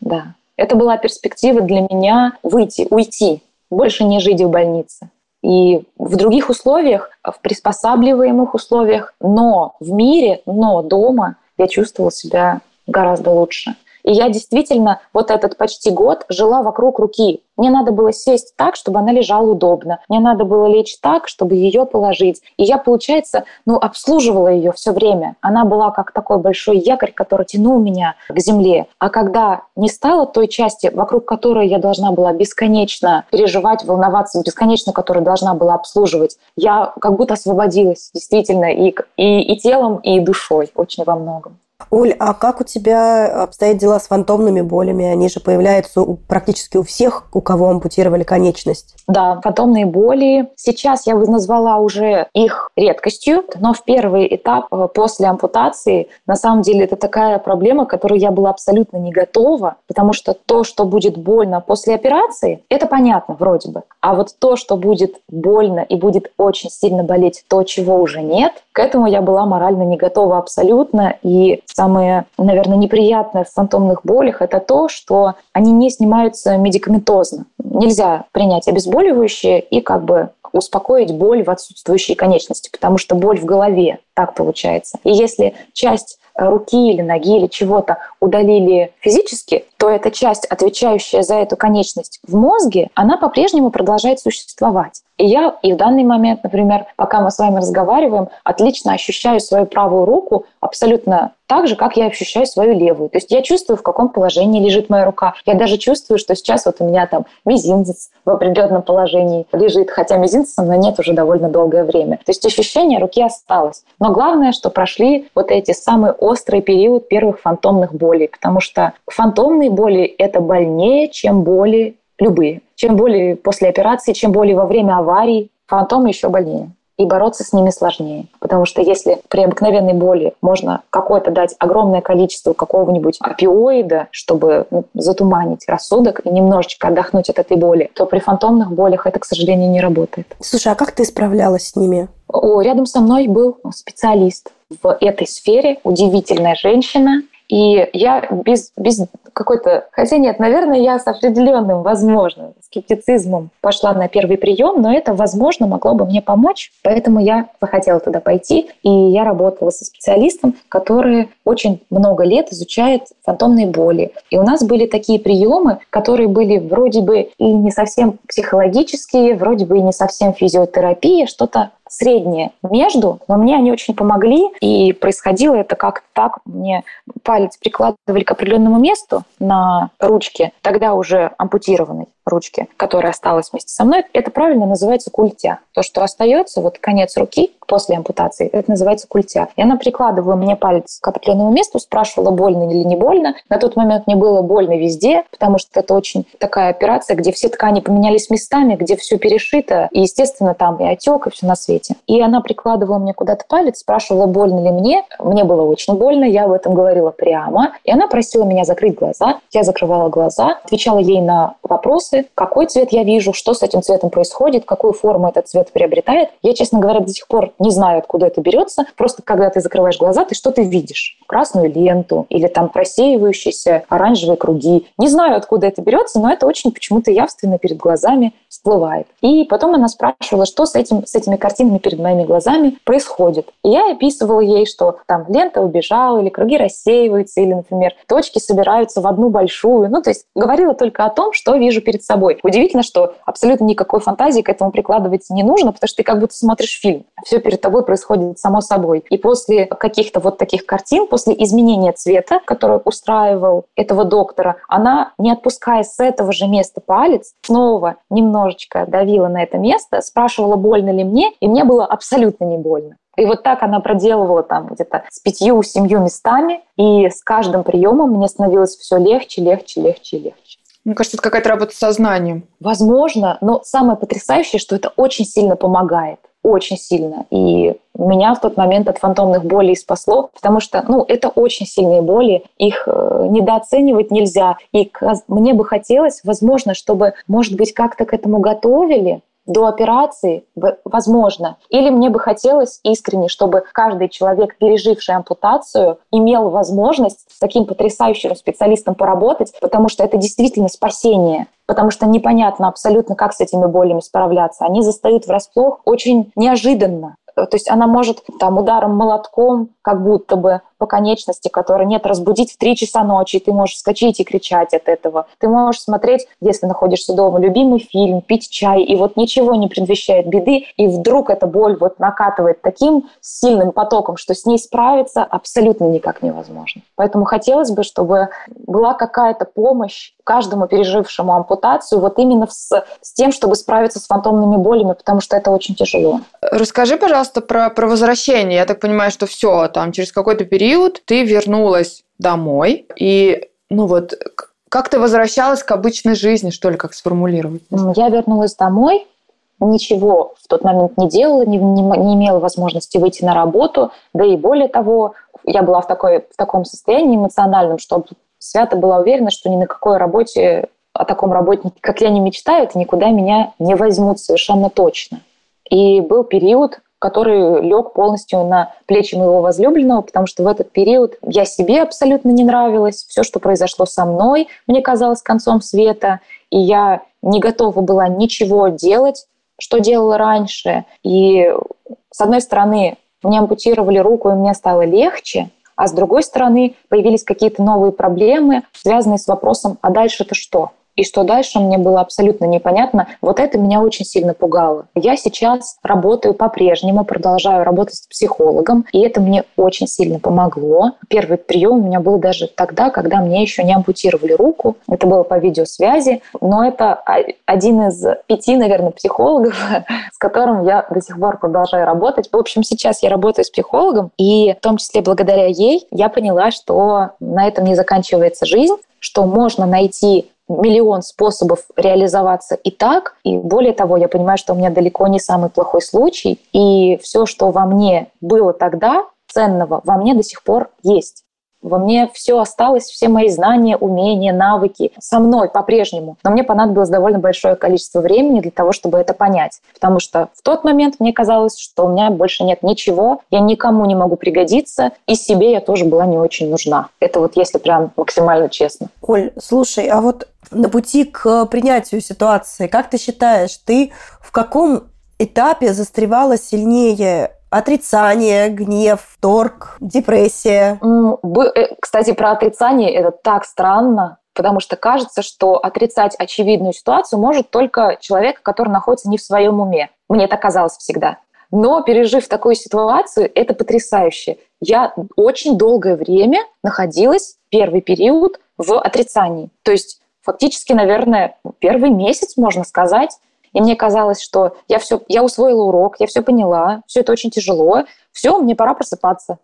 Speaker 1: Да. Это была перспектива для меня выйти, уйти, больше не жить в больнице. И в других условиях, в приспосабливаемых условиях, но в мире, но дома я чувствовала себя гораздо лучше. И я действительно вот этот почти год жила вокруг руки. Мне надо было сесть так, чтобы она лежала удобно. Мне надо было лечь так, чтобы ее положить. И я, получается, ну, обслуживала ее все время. Она была как такой большой якорь, который тянул меня к земле. А когда не стало той части, вокруг которой я должна была бесконечно переживать, волноваться, бесконечно которую должна была обслуживать, я как будто освободилась действительно и, и, и телом, и душой очень во многом.
Speaker 5: Оль, а как у тебя обстоят дела с фантомными болями? Они же появляются у, практически у всех, у кого ампутировали конечность.
Speaker 1: Да, фантомные боли. Сейчас я назвала уже их редкостью, но в первый этап э, после ампутации на самом деле это такая проблема, к которой я была абсолютно не готова, потому что то, что будет больно после операции, это понятно вроде бы. А вот то, что будет больно и будет очень сильно болеть то, чего уже нет, к этому я была морально не готова абсолютно. И самое, наверное, неприятное в фантомных болях – это то, что они не снимаются медикаментозно. Нельзя принять обезболивающее и как бы успокоить боль в отсутствующей конечности, потому что боль в голове, так получается. И если часть руки или ноги или чего-то удалили физически, то эта часть, отвечающая за эту конечность в мозге, она по-прежнему продолжает существовать. И я и в данный момент, например, пока мы с вами разговариваем, отлично ощущаю свою правую руку абсолютно так же, как я ощущаю свою левую. То есть я чувствую, в каком положении лежит моя рука. Я даже чувствую, что сейчас вот у меня там мизинец в определенном положении лежит, хотя мизинца на нет уже довольно долгое время. То есть ощущение руки осталось. Но главное, что прошли вот эти самые острый период первых фантомных болей, потому что фантомные боли – это больнее, чем боли любые. Чем боли после операции, чем боли во время аварий, фантомы еще больнее. и бороться с ними сложнее. Потому что если при обыкновенной боли можно какое-то дать огромное количество какого-нибудь опиоида, чтобы ну, затуманить рассудок и немножечко отдохнуть от этой боли, то при фантомных болях это, к сожалению, не работает.
Speaker 5: Слушай, а как ты справлялась с ними?
Speaker 1: О, рядом со мной был специалист в этой сфере, удивительная женщина, и я без, без какой-то... Хотя нет, наверное, я с определенным, возможно, скептицизмом пошла на первый прием, но это, возможно, могло бы мне помочь. Поэтому я захотела туда пойти. И я работала со специалистом, который очень много лет изучает фантомные боли. И у нас были такие приемы, которые были вроде бы и не совсем психологические, вроде бы и не совсем физиотерапия, что-то среднее между, но мне они очень помогли, и происходило это как так. Мне палец прикладывали к определенному месту на ручке, тогда уже ампутированной ручки, которая осталась вместе со мной, это правильно называется культя. То, что остается, вот конец руки после ампутации, это называется культя. И она прикладывала мне палец к определенному месту, спрашивала, больно или не больно. На тот момент мне было больно везде, потому что это очень такая операция, где все ткани поменялись местами, где все перешито, и, естественно, там и отек, и все на свете. И она прикладывала мне куда-то палец, спрашивала, больно ли мне. Мне было очень больно, я об этом говорила прямо. И она просила меня закрыть глаза. Я закрывала глаза, отвечала ей на вопросы, какой цвет я вижу, что с этим цветом происходит, какую форму этот цвет приобретает. Я, честно говоря, до сих пор не знаю, откуда это берется. Просто когда ты закрываешь глаза, ты что-то видишь. Красную ленту или там просеивающиеся оранжевые круги. Не знаю, откуда это берется, но это очень почему-то явственно перед глазами всплывает. И потом она спрашивала, что с, этим, с этими картинами перед моими глазами происходит. И я описывала ей, что там лента убежала, или круги рассеиваются, или, например, точки собираются в одну большую. Ну, то есть говорила только о том, что вижу перед собой. Удивительно, что абсолютно никакой фантазии к этому прикладывать не нужно, потому что ты как будто смотришь фильм. Все перед тобой происходит само собой. И после каких-то вот таких картин, после изменения цвета, который устраивал этого доктора, она, не отпуская с этого же места палец, снова немножечко давила на это место, спрашивала, больно ли мне, и мне было абсолютно не больно. И вот так она проделывала там где-то с пятью-семью местами, и с каждым приемом мне становилось все легче, легче, легче, легче.
Speaker 4: Мне кажется, это какая-то работа с сознанием.
Speaker 1: Возможно, но самое потрясающее, что это очень сильно помогает. Очень сильно. И меня в тот момент от фантомных болей спасло, потому что, ну, это очень сильные боли, их э, недооценивать нельзя. И мне бы хотелось, возможно, чтобы, может быть, как-то к этому готовили, до операции, возможно. Или мне бы хотелось искренне, чтобы каждый человек, переживший ампутацию, имел возможность с таким потрясающим специалистом поработать, потому что это действительно спасение потому что непонятно абсолютно, как с этими болями справляться. Они застают врасплох очень неожиданно. То есть она может там ударом молотком как будто бы по конечности, которой нет, разбудить в 3 часа ночи, и ты можешь вскочить и кричать от этого. Ты можешь смотреть, если находишься дома, любимый фильм, пить чай, и вот ничего не предвещает беды, и вдруг эта боль вот накатывает таким сильным потоком, что с ней справиться абсолютно никак невозможно. Поэтому хотелось бы, чтобы была какая-то помощь каждому пережившему ампутацию вот именно с, с тем, чтобы справиться с фантомными болями, потому что это очень тяжело.
Speaker 4: Расскажи, пожалуйста, про, про возвращение. Я так понимаю, что все, там через какой-то период ты вернулась домой, и ну вот как ты возвращалась к обычной жизни, что ли, как сформулировать?
Speaker 1: Я вернулась домой, ничего в тот момент не делала, не, не, не имела возможности выйти на работу, да и более того, я была в, такой, в таком состоянии эмоциональном, что свято была уверена, что ни на какой работе о таком работнике, как я, не мечтаю, это никуда меня не возьмут совершенно точно. И был период, который лег полностью на плечи моего возлюбленного, потому что в этот период я себе абсолютно не нравилась. Все, что произошло со мной, мне казалось концом света, и я не готова была ничего делать, что делала раньше. И с одной стороны, мне ампутировали руку, и мне стало легче, а с другой стороны, появились какие-то новые проблемы, связанные с вопросом, а дальше-то что? И что дальше, мне было абсолютно непонятно. Вот это меня очень сильно пугало. Я сейчас работаю по-прежнему, продолжаю работать с психологом, и это мне очень сильно помогло. Первый прием у меня был даже тогда, когда мне еще не ампутировали руку. Это было по видеосвязи, но это один из пяти, наверное, психологов, с которым я до сих пор продолжаю работать. В общем, сейчас я работаю с психологом, и в том числе благодаря ей я поняла, что на этом не заканчивается жизнь, что можно найти миллион способов реализоваться и так. И более того, я понимаю, что у меня далеко не самый плохой случай. И все, что во мне было тогда ценного, во мне до сих пор есть. Во мне все осталось, все мои знания, умения, навыки со мной по-прежнему. Но мне понадобилось довольно большое количество времени для того, чтобы это понять. Потому что в тот момент мне казалось, что у меня больше нет ничего, я никому не могу пригодиться, и себе я тоже была не очень нужна. Это вот если прям максимально честно.
Speaker 5: Оль, слушай, а вот на пути к принятию ситуации, как ты считаешь, ты в каком этапе застревала сильнее Отрицание, гнев, торг, депрессия.
Speaker 1: Э, кстати, про отрицание это так странно, потому что кажется, что отрицать очевидную ситуацию может только человек, который находится не в своем уме. Мне это казалось всегда. Но пережив такую ситуацию, это потрясающе. Я очень долгое время находилась, первый период, в отрицании. То есть фактически, наверное, первый месяц, можно сказать, и мне казалось, что я все, я усвоила урок, я все поняла, все это очень тяжело, все, мне пора просыпаться.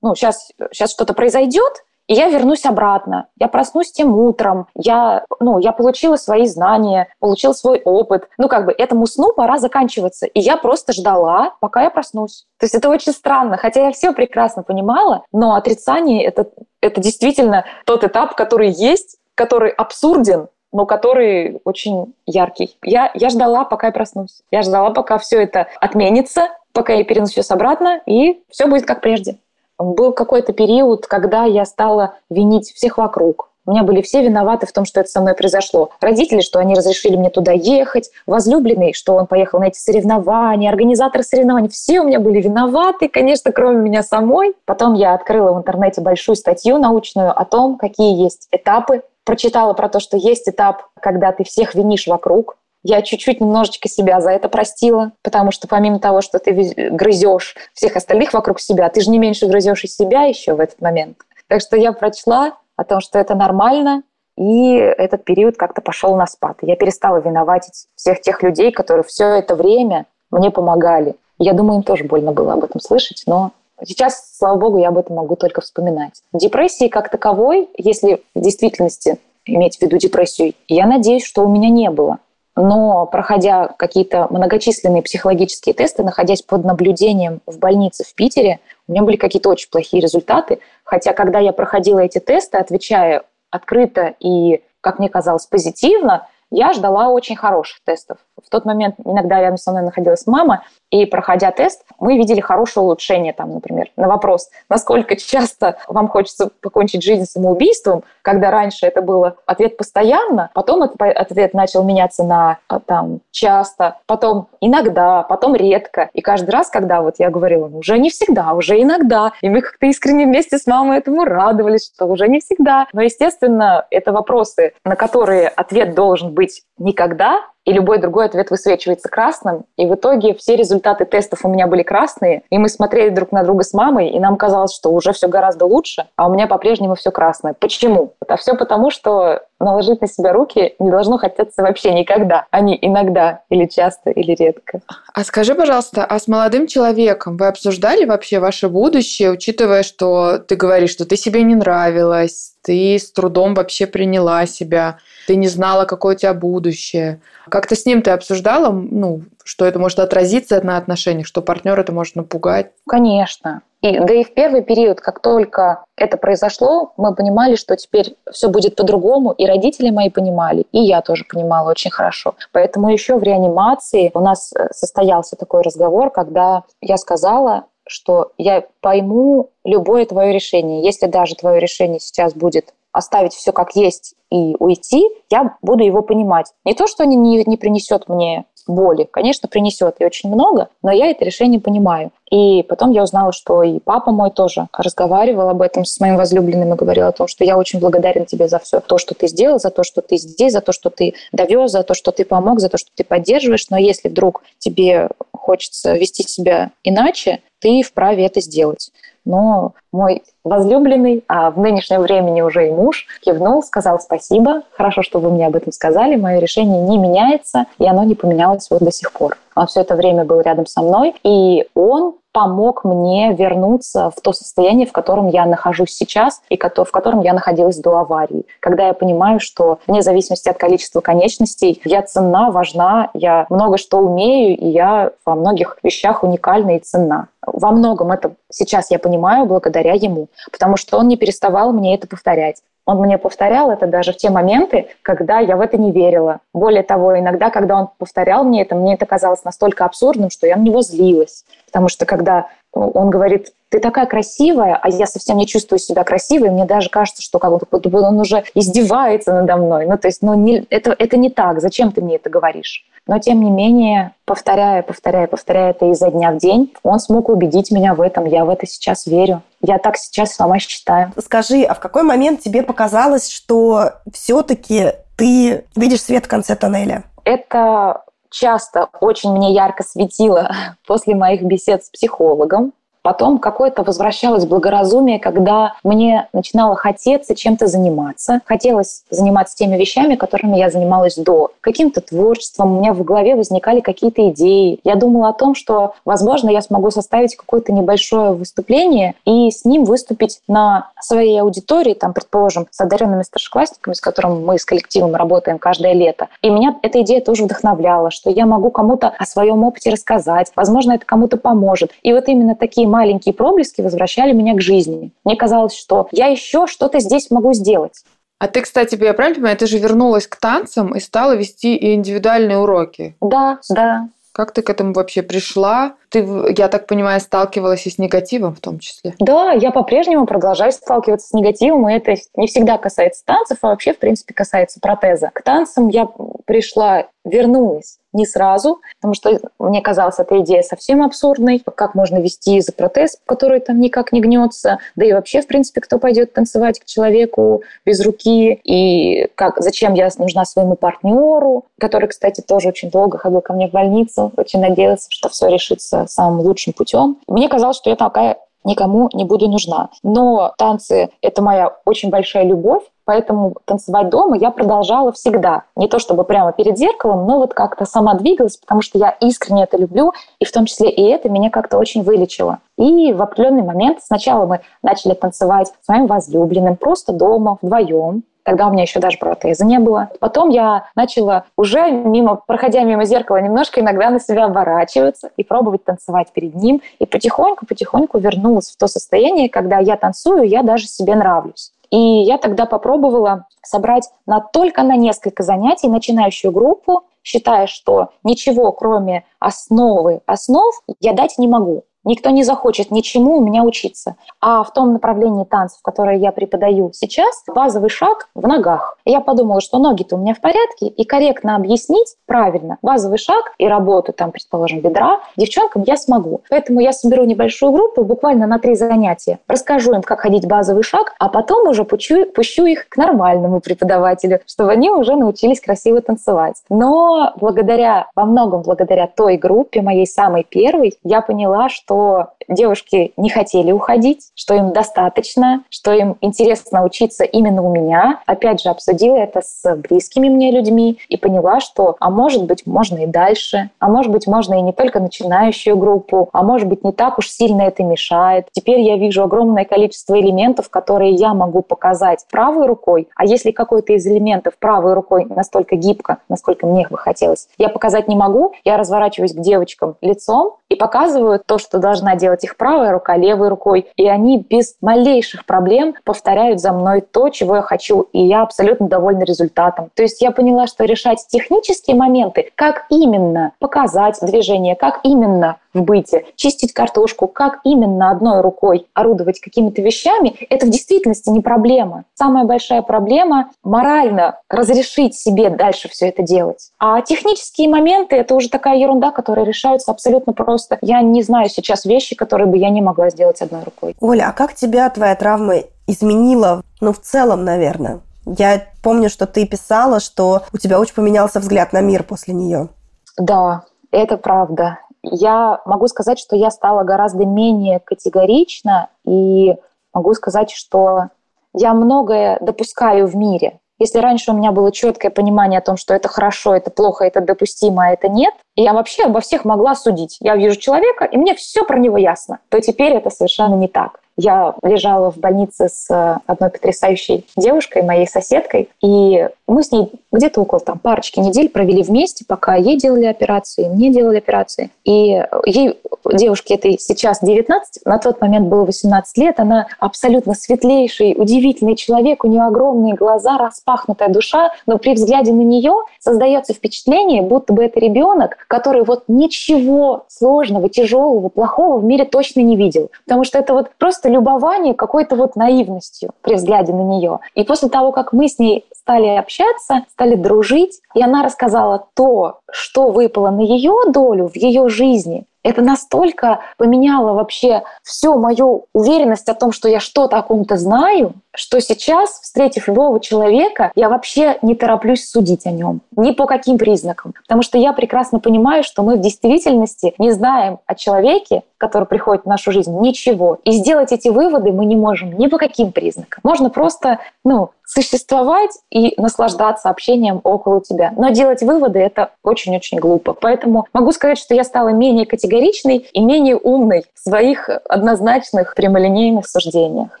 Speaker 1: Ну, сейчас, сейчас что-то произойдет, и я вернусь обратно. Я проснусь тем утром. Я, ну, я получила свои знания, получила свой опыт. Ну, как бы этому сну пора заканчиваться. И я просто ждала, пока я проснусь. То есть это очень странно. Хотя я все прекрасно понимала, но отрицание это, это действительно тот этап, который есть, который абсурден, но который очень яркий. Я, я ждала, пока я проснусь. Я ждала, пока все это отменится, пока я перенесусь обратно, и все будет как прежде. Был какой-то период, когда я стала винить всех вокруг. У меня были все виноваты в том, что это со мной произошло. Родители, что они разрешили мне туда ехать, возлюбленный, что он поехал на эти соревнования, организаторы соревнований. Все у меня были виноваты, конечно, кроме меня самой. Потом я открыла в интернете большую статью научную о том, какие есть этапы прочитала про то, что есть этап, когда ты всех винишь вокруг. Я чуть-чуть немножечко себя за это простила, потому что помимо того, что ты грызешь всех остальных вокруг себя, ты же не меньше грызешь и себя еще в этот момент. Так что я прочла о том, что это нормально, и этот период как-то пошел на спад. Я перестала виноватить всех тех людей, которые все это время мне помогали. Я думаю, им тоже больно было об этом слышать, но Сейчас, слава богу, я об этом могу только вспоминать. Депрессии как таковой, если в действительности иметь в виду депрессию, я надеюсь, что у меня не было. Но проходя какие-то многочисленные психологические тесты, находясь под наблюдением в больнице в Питере, у меня были какие-то очень плохие результаты. Хотя, когда я проходила эти тесты, отвечая открыто и, как мне казалось, позитивно, я ждала очень хороших тестов. В тот момент иногда рядом со мной находилась мама, и проходя тест, мы видели хорошее улучшение, там, например, на вопрос, насколько часто вам хочется покончить жизнь самоубийством, когда раньше это было ответ постоянно, потом ответ начал меняться на а, там часто, потом иногда, потом редко. И каждый раз, когда вот я говорила, ну, уже не всегда, уже иногда, и мы как-то искренне вместе с мамой этому радовались, что уже не всегда. Но, естественно, это вопросы, на которые ответ должен быть никогда, и любой другой ответ высвечивается красным. И в итоге все результаты тестов у меня были красные, и мы смотрели друг на друга с мамой, и нам казалось, что уже все гораздо лучше, а у меня по-прежнему все красное. Почему? Это все потому, что наложить на себя руки не должно хотеться вообще никогда, а не иногда или часто или редко.
Speaker 2: А скажи, пожалуйста, а с молодым человеком вы обсуждали вообще ваше будущее, учитывая, что ты говоришь, что ты себе не нравилась, ты с трудом вообще приняла себя, ты не знала, какое у тебя будущее. Как-то с ним ты обсуждала, ну, что это может отразиться на отношениях, что партнер это может напугать?
Speaker 1: Конечно. И, да и в первый период, как только это произошло, мы понимали, что теперь все будет по-другому, и родители мои понимали, и я тоже понимала очень хорошо. Поэтому еще в реанимации у нас э, состоялся такой разговор, когда я сказала, что я пойму любое твое решение. Если даже твое решение сейчас будет оставить все как есть и уйти, я буду его понимать. Не то, что не, не принесет мне боли, конечно, принесет и очень много, но я это решение понимаю. И потом я узнала, что и папа мой тоже разговаривал об этом с моим возлюбленным и говорил о том, что я очень благодарен тебе за все то, что ты сделал, за то, что ты здесь, за то, что ты довез, за то, что ты помог, за то, что ты поддерживаешь. Но если вдруг тебе хочется вести себя иначе, ты вправе это сделать. Но мой возлюбленный, а в нынешнем времени уже и муж, кивнул, сказал спасибо, хорошо, что вы мне об этом сказали, мое решение не меняется, и оно не поменялось вот до сих пор. Он все это время был рядом со мной, и он помог мне вернуться в то состояние, в котором я нахожусь сейчас и в котором я находилась до аварии. Когда я понимаю, что вне зависимости от количества конечностей, я ценна, важна, я много что умею, и я во многих вещах уникальна и ценна. Во многом это сейчас я понимаю благодаря ему, потому что он не переставал мне это повторять. Он мне повторял это даже в те моменты, когда я в это не верила. Более того, иногда, когда он повторял мне это, мне это казалось настолько абсурдным, что я на него злилась. Потому что когда он говорит, ты такая красивая, а я совсем не чувствую себя красивой, мне даже кажется, что как будто бы он уже издевается надо мной. Ну, то есть, ну, не, это, это не так, зачем ты мне это говоришь? Но, тем не менее, повторяя, повторяя, повторяя это изо дня в день, он смог убедить меня в этом. Я в это сейчас верю. Я так сейчас сама считаю.
Speaker 5: Скажи, а в какой момент тебе показалось, что все-таки ты видишь свет в конце тоннеля?
Speaker 1: Это часто очень мне ярко светило после моих бесед с психологом. Потом какое-то возвращалось благоразумие, когда мне начинало хотеться чем-то заниматься. Хотелось заниматься теми вещами, которыми я занималась до. Каким-то творчеством. У меня в голове возникали какие-то идеи. Я думала о том, что, возможно, я смогу составить какое-то небольшое выступление и с ним выступить на своей аудитории, там, предположим, с одаренными старшеклассниками, с которыми мы с коллективом работаем каждое лето. И меня эта идея тоже вдохновляла, что я могу кому-то о своем опыте рассказать. Возможно, это кому-то поможет. И вот именно такие маленькие проблески возвращали меня к жизни. Мне казалось, что я еще что-то здесь могу сделать.
Speaker 2: А ты, кстати, я правильно понимаю, ты же вернулась к танцам и стала вести индивидуальные уроки?
Speaker 1: Да, да.
Speaker 2: Как ты к этому вообще пришла? Ты, я так понимаю, сталкивалась и с негативом в том числе?
Speaker 1: Да, я по-прежнему продолжаю сталкиваться с негативом, и это не всегда касается танцев, а вообще, в принципе, касается протеза. К танцам я пришла, вернулась не сразу, потому что мне казалась эта идея совсем абсурдной. Как можно вести за протез, который там никак не гнется? Да и вообще, в принципе, кто пойдет танцевать к человеку без руки? И как, зачем я нужна своему партнеру, который, кстати, тоже очень долго ходил ко мне в больницу, очень надеялся, что все решится самым лучшим путем. Мне казалось, что я такая никому не буду нужна. Но танцы — это моя очень большая любовь, Поэтому танцевать дома я продолжала всегда. Не то чтобы прямо перед зеркалом, но вот как-то сама двигалась, потому что я искренне это люблю, и в том числе и это меня как-то очень вылечило. И в определенный момент сначала мы начали танцевать с моим возлюбленным просто дома, вдвоем. Тогда у меня еще даже протеза не было. Потом я начала уже мимо, проходя мимо зеркала, немножко иногда на себя оборачиваться и пробовать танцевать перед ним. И потихоньку-потихоньку вернулась в то состояние, когда я танцую, я даже себе нравлюсь. И я тогда попробовала собрать на только на несколько занятий начинающую группу, считая, что ничего, кроме основы основ, я дать не могу. Никто не захочет ничему у меня учиться. А в том направлении танцев, которое я преподаю сейчас, базовый шаг в ногах. я подумала, что ноги-то у меня в порядке, и корректно объяснить правильно базовый шаг и работу, там, предположим, бедра девчонкам я смогу. Поэтому я соберу небольшую группу буквально на три занятия, расскажу им, как ходить базовый шаг, а потом уже пущу, пущу их к нормальному преподавателю, чтобы они уже научились красиво танцевать. Но благодаря, во многом благодаря той группе, моей самой первой, я поняла, что что девушки не хотели уходить, что им достаточно, что им интересно учиться именно у меня. Опять же, обсудила это с близкими мне людьми и поняла, что, а может быть, можно и дальше, а может быть, можно и не только начинающую группу, а может быть, не так уж сильно это мешает. Теперь я вижу огромное количество элементов, которые я могу показать правой рукой, а если какой-то из элементов правой рукой настолько гибко, насколько мне бы хотелось, я показать не могу, я разворачиваюсь к девочкам лицом и показываю то, что должна делать их правая рука левой рукой. И они без малейших проблем повторяют за мной то, чего я хочу. И я абсолютно довольна результатом. То есть я поняла, что решать технические моменты, как именно показать движение, как именно в быте, чистить картошку, как именно одной рукой орудовать какими-то вещами, это в действительности не проблема. Самая большая проблема – морально разрешить себе дальше все это делать. А технические моменты – это уже такая ерунда, которая решаются абсолютно просто. Я не знаю сейчас вещи, которые бы я не могла сделать одной рукой.
Speaker 5: Оля, а как тебя твоя травма изменила, ну, в целом, наверное? Я помню, что ты писала, что у тебя очень поменялся взгляд на мир после нее.
Speaker 1: Да, это правда я могу сказать, что я стала гораздо менее категорична и могу сказать, что я многое допускаю в мире. Если раньше у меня было четкое понимание о том, что это хорошо, это плохо, это допустимо, а это нет, я вообще обо всех могла судить. Я вижу человека, и мне все про него ясно. То теперь это совершенно не так. Я лежала в больнице с э, одной потрясающей девушкой, моей соседкой, и мы с ней где-то около там, парочки недель провели вместе, пока ей делали операции, мне делали операции. И ей, девушке этой сейчас 19, на тот момент было 18 лет, она абсолютно светлейший, удивительный человек, у нее огромные глаза, распахнутая душа, но при взгляде на нее создается впечатление, будто бы это ребенок, который вот ничего сложного, тяжелого, плохого в мире точно не видел. Потому что это вот просто любование какой-то вот наивностью при взгляде на нее. И после того, как мы с ней стали общаться, стали дружить, и она рассказала то, что выпало на ее долю в ее жизни, это настолько поменяло вообще всю мою уверенность о том, что я что-то о ком-то знаю, что сейчас, встретив любого человека, я вообще не тороплюсь судить о нем. Ни по каким признакам. Потому что я прекрасно понимаю, что мы в действительности не знаем о человеке, который приходит в нашу жизнь, ничего. И сделать эти выводы мы не можем ни по каким признакам. Можно просто ну, существовать и наслаждаться общением около тебя. Но делать выводы — это очень-очень глупо. Поэтому могу сказать, что я стала менее категоричной и менее умной в своих однозначных прямолинейных суждениях.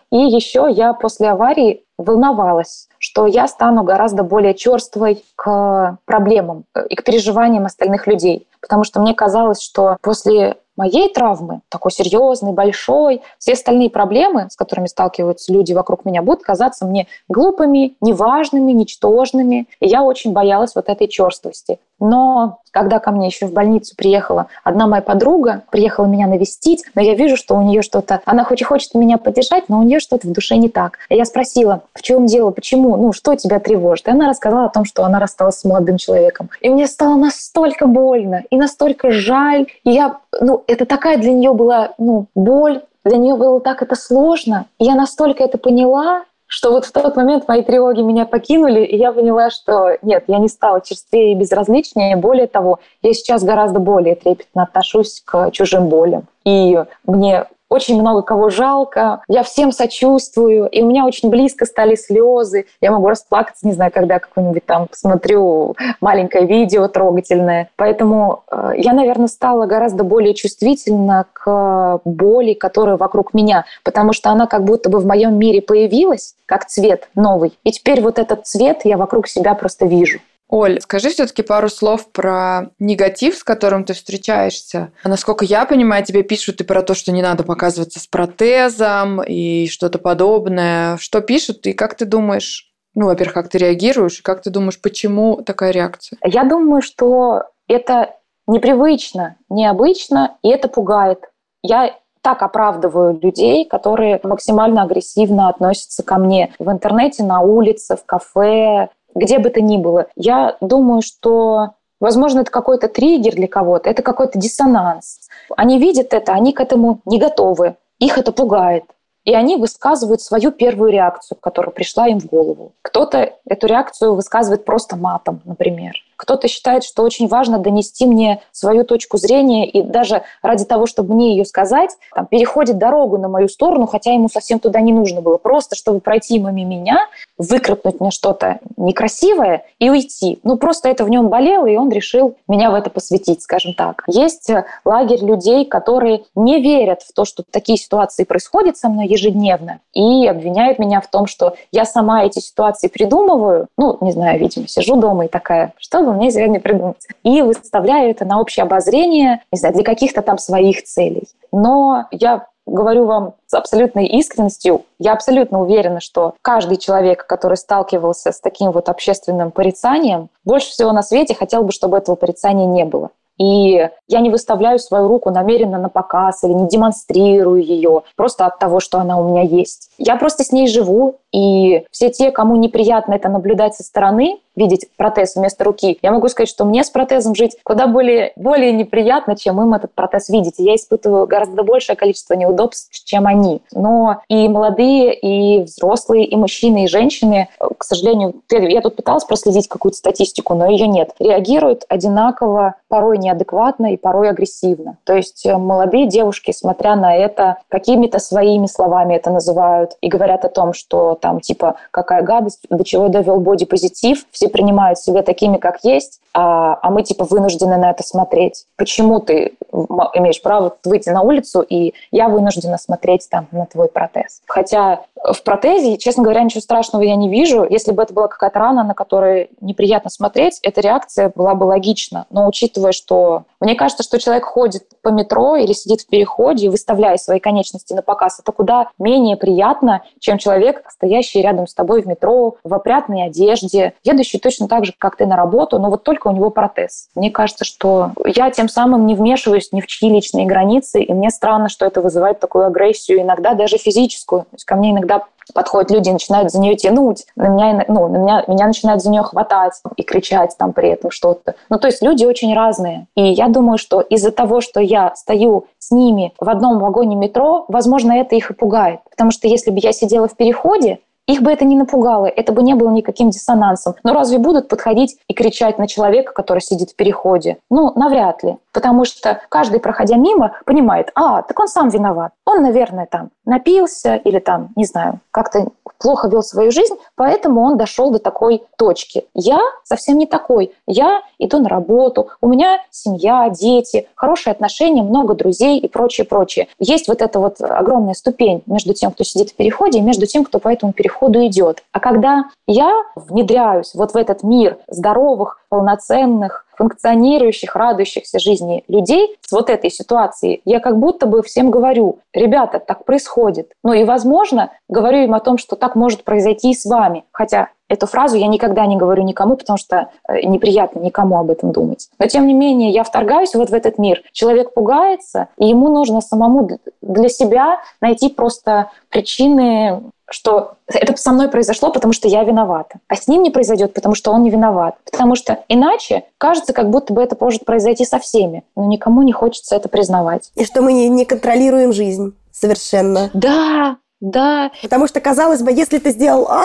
Speaker 1: И еще я после аварии волновалась, что я стану гораздо более черствой к проблемам и к переживаниям остальных людей. Потому что мне казалось, что после моей травмы, такой серьезной, большой, все остальные проблемы, с которыми сталкиваются люди вокруг меня, будут казаться мне глупыми, неважными, ничтожными. И я очень боялась вот этой черствости. Но когда ко мне еще в больницу приехала одна моя подруга, приехала меня навестить, но я вижу, что у нее что-то, она хоть и хочет меня поддержать, но у нее что-то в душе не так. И я спросила, в чем дело, почему, ну, что тебя тревожит? И она рассказала о том, что она рассталась с молодым человеком. И мне стало настолько больно и настолько жаль. И я, ну, это такая для нее была, ну, боль, для нее было так это сложно. И я настолько это поняла, что вот в тот момент мои тревоги меня покинули, и я поняла, что нет, я не стала черствее и безразличнее. Более того, я сейчас гораздо более трепетно отношусь к чужим болям. И мне очень много кого жалко, я всем сочувствую, и у меня очень близко стали слезы. Я могу расплакаться, не знаю, когда какое-нибудь там смотрю маленькое видео трогательное. Поэтому э, я, наверное, стала гораздо более чувствительна к боли, которая вокруг меня, потому что она как будто бы в моем мире появилась, как цвет новый. И теперь вот этот цвет я вокруг себя просто вижу.
Speaker 2: Оль, скажи все-таки пару слов про негатив, с которым ты встречаешься. Насколько я понимаю, тебе пишут и про то, что не надо показываться с протезом и что-то подобное. Что пишут и как ты думаешь, ну, во-первых, как ты реагируешь, и как ты думаешь, почему такая реакция?
Speaker 1: Я думаю, что это непривычно, необычно, и это пугает. Я так оправдываю людей, которые максимально агрессивно относятся ко мне в интернете, на улице, в кафе, где бы то ни было. Я думаю, что Возможно, это какой-то триггер для кого-то, это какой-то диссонанс. Они видят это, они к этому не готовы, их это пугает. И они высказывают свою первую реакцию, которая пришла им в голову. Кто-то эту реакцию высказывает просто матом, например. Кто-то считает, что очень важно донести мне свою точку зрения, и даже ради того, чтобы мне ее сказать, там, переходит дорогу на мою сторону, хотя ему совсем туда не нужно было. Просто, чтобы пройти мимо меня, выкрикнуть мне что-то некрасивое и уйти. Ну, просто это в нем болело, и он решил меня в это посвятить, скажем так. Есть э, лагерь людей, которые не верят в то, что такие ситуации происходят со мной ежедневно, и обвиняют меня в том, что я сама эти ситуации придумываю. Ну, не знаю, видимо, сижу дома и такая, что бы мне сегодня придумать. И выставляю это на общее обозрение, не знаю, для каких-то там своих целей. Но я говорю вам с абсолютной искренностью, я абсолютно уверена, что каждый человек, который сталкивался с таким вот общественным порицанием, больше всего на свете хотел бы, чтобы этого порицания не было. И я не выставляю свою руку намеренно на показ или не демонстрирую ее просто от того, что она у меня есть. Я просто с ней живу, и все те, кому неприятно это наблюдать со стороны, видеть протез вместо руки. Я могу сказать, что мне с протезом жить куда более, более неприятно, чем им этот протез видеть. Я испытываю гораздо большее количество неудобств, чем они. Но и молодые, и взрослые, и мужчины, и женщины, к сожалению, я тут пыталась проследить какую-то статистику, но ее нет, реагируют одинаково, порой неадекватно и порой агрессивно. То есть э, молодые девушки, смотря на это, какими-то своими словами это называют и говорят о том, что там типа какая гадость, до чего довел бодипозитив, все принимают себя такими, как есть, а, а мы типа вынуждены на это смотреть. Почему ты имеешь право выйти на улицу, и я вынуждена смотреть там на твой протез? Хотя в протезе, честно говоря, ничего страшного я не вижу. Если бы это была какая-то рана, на которой неприятно смотреть, эта реакция была бы логична. Но учитывая, что мне кажется, что человек ходит по метро или сидит в переходе, выставляя свои конечности на показ, это куда менее приятно, чем человек, стоящий рядом с тобой в метро, в опрятной одежде, едущий точно так же, как ты на работу, но вот только у него протез. Мне кажется, что я тем самым не вмешиваюсь ни в чьи личные границы, и мне странно, что это вызывает такую агрессию, иногда даже физическую. То есть ко мне иногда подходят люди начинают за нее тянуть, на меня, ну, на меня, меня начинают за нее хватать и кричать там при этом что-то. Ну, то есть люди очень разные. И я думаю, что из-за того, что я стою с ними в одном вагоне метро, возможно, это их и пугает. Потому что если бы я сидела в переходе, их бы это не напугало, это бы не было никаким диссонансом. Но разве будут подходить и кричать на человека, который сидит в переходе? Ну, навряд ли. Потому что каждый, проходя мимо, понимает, а, так он сам виноват. Он, наверное, там напился или там, не знаю, как-то плохо вел свою жизнь, поэтому он дошел до такой точки. Я совсем не такой. Я иду на работу, у меня семья, дети, хорошие отношения, много друзей и прочее, прочее. Есть вот эта вот огромная ступень между тем, кто сидит в переходе, и между тем, кто по этому переходу идет. А когда я внедряюсь вот в этот мир здоровых, полноценных, функционирующих, радующихся жизни людей с вот этой ситуацией, я как будто бы всем говорю, ребята, так происходит. Ну и, возможно, говорю им о том, что так может произойти и с вами. Хотя Эту фразу я никогда не говорю никому, потому что э, неприятно никому об этом думать. Но тем не менее, я вторгаюсь вот в этот мир. Человек пугается, и ему нужно самому для себя найти просто причины что это со мной произошло, потому что я виновата. А с ним не произойдет, потому что он не виноват. Потому что иначе кажется, как будто бы это может произойти со всеми. Но никому не хочется это признавать.
Speaker 5: И что мы не, не контролируем жизнь совершенно.
Speaker 1: Да, да.
Speaker 5: Потому что, казалось бы, если ты сделал А,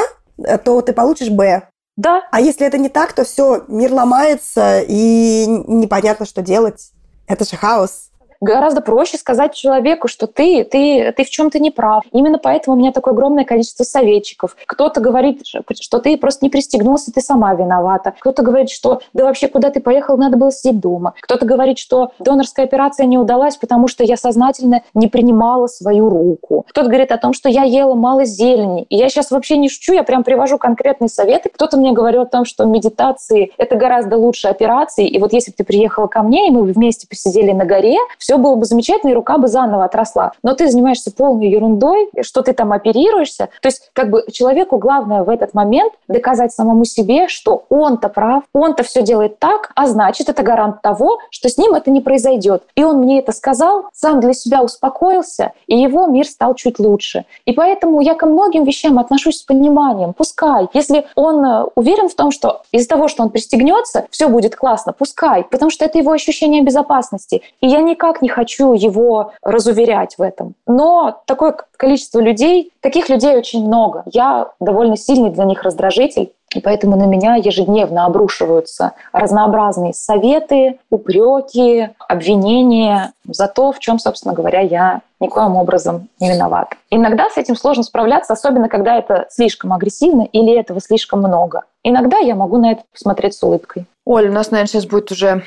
Speaker 5: то ты получишь Б.
Speaker 1: Да.
Speaker 5: А если это не так, то все, мир ломается, и непонятно, что делать. Это же хаос
Speaker 1: гораздо проще сказать человеку, что ты, ты, ты в чем-то не прав. Именно поэтому у меня такое огромное количество советчиков. Кто-то говорит, что ты просто не пристегнулся, ты сама виновата. Кто-то говорит, что да вообще куда ты поехал, надо было сидеть дома. Кто-то говорит, что донорская операция не удалась, потому что я сознательно не принимала свою руку. Кто-то говорит о том, что я ела мало зелени. И я сейчас вообще не шучу, я прям привожу конкретные советы. Кто-то мне говорил о том, что медитации – это гораздо лучше операции. И вот если бы ты приехала ко мне, и мы вместе посидели на горе, все все было бы замечательно, и рука бы заново отросла. Но ты занимаешься полной ерундой, что ты там оперируешься. То есть как бы человеку главное в этот момент доказать самому себе, что он-то прав, он-то все делает так, а значит, это гарант того, что с ним это не произойдет. И он мне это сказал, сам для себя успокоился, и его мир стал чуть лучше. И поэтому я ко многим вещам отношусь с пониманием. Пускай, если он э, уверен в том, что из-за того, что он пристегнется, все будет классно, пускай, потому что это его ощущение безопасности. И я никак не хочу его разуверять в этом. Но такое количество людей, таких людей очень много. Я довольно сильный для них раздражитель. И поэтому на меня ежедневно обрушиваются разнообразные советы, упреки, обвинения за то, в чем, собственно говоря, я никоим образом не виноват. Иногда с этим сложно справляться, особенно когда это слишком агрессивно или этого слишком много. Иногда я могу на это посмотреть с улыбкой.
Speaker 2: Оля, у нас, наверное, сейчас будет уже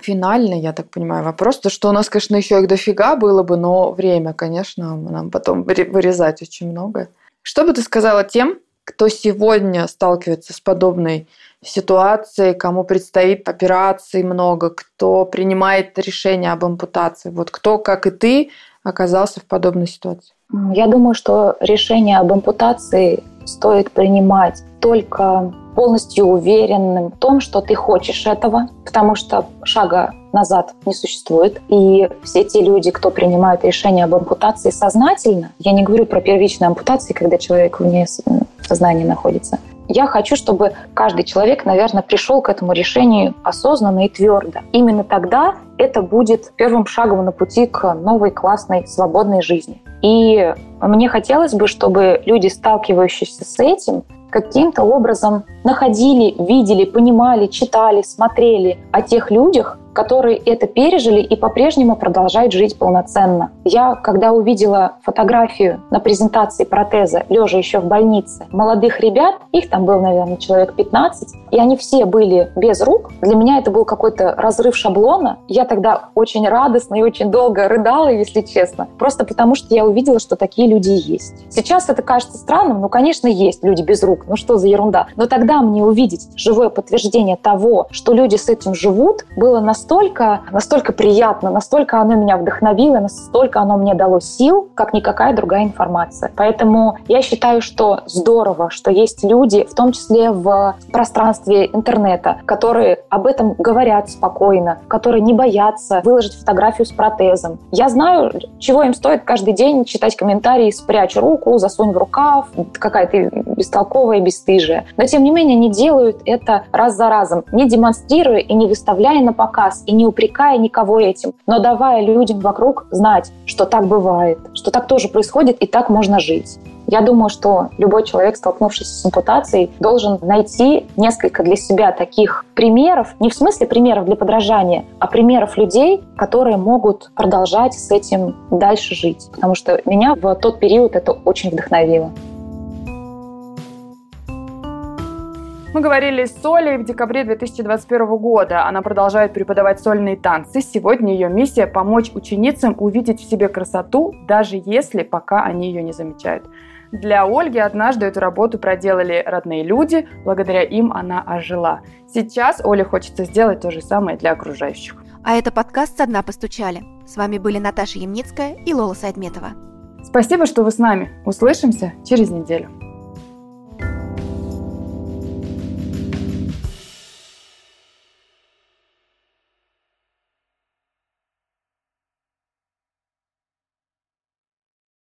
Speaker 2: финальный, я так понимаю, вопрос. То, что у нас, конечно, еще их дофига было бы, но время, конечно, нам потом вырезать очень много. Что бы ты сказала тем, кто сегодня сталкивается с подобной ситуацией, кому предстоит операции много, кто принимает решение об ампутации? Вот кто, как и ты, оказался в подобной ситуации?
Speaker 1: Я думаю, что решение об ампутации стоит принимать только полностью уверенным в том, что ты хочешь этого, потому что шага назад не существует. И все те люди, кто принимают решение об ампутации сознательно, я не говорю про первичные ампутации, когда человек вне сознания находится, я хочу, чтобы каждый человек, наверное, пришел к этому решению осознанно и твердо. Именно тогда это будет первым шагом на пути к новой классной свободной жизни. И мне хотелось бы, чтобы люди, сталкивающиеся с этим, каким-то образом находили, видели, понимали, читали, смотрели о тех людях, которые это пережили и по-прежнему продолжают жить полноценно. Я, когда увидела фотографию на презентации протеза, лежа еще в больнице, молодых ребят, их там был, наверное, человек 15, и они все были без рук, для меня это был какой-то разрыв шаблона. Я тогда очень радостно и очень долго рыдала, если честно, просто потому что я увидела, что такие люди есть. Сейчас это кажется странным, ну, конечно, есть люди без рук, ну что за ерунда. Но тогда мне увидеть живое подтверждение того, что люди с этим живут, было настолько настолько, настолько приятно, настолько оно меня вдохновило, настолько оно мне дало сил, как никакая другая информация. Поэтому я считаю, что здорово, что есть люди, в том числе в пространстве интернета, которые об этом говорят спокойно, которые не боятся выложить фотографию с протезом. Я знаю, чего им стоит каждый день читать комментарии «спрячь руку», «засунь в рукав», какая-то бестолковая, бесстыжая. Но, тем не менее, они делают это раз за разом, не демонстрируя и не выставляя на показ и не упрекая никого этим, но давая людям вокруг знать, что так бывает, что так тоже происходит и так можно жить. Я думаю, что любой человек, столкнувшийся с ампутацией, должен найти несколько для себя таких примеров, не в смысле примеров для подражания, а примеров людей, которые могут продолжать с этим дальше жить. Потому что меня в тот период это очень вдохновило.
Speaker 2: Мы говорили с Солей в декабре 2021 года. Она продолжает преподавать сольные танцы. Сегодня ее миссия – помочь ученицам увидеть в себе красоту, даже если пока они ее не замечают. Для Ольги однажды эту работу проделали родные люди, благодаря им она ожила. Сейчас Оле хочется сделать то же самое для окружающих.
Speaker 3: А это подкаст «Со дна постучали». С вами были Наташа Ямницкая и Лола Сайдметова.
Speaker 2: Спасибо, что вы с нами. Услышимся через неделю.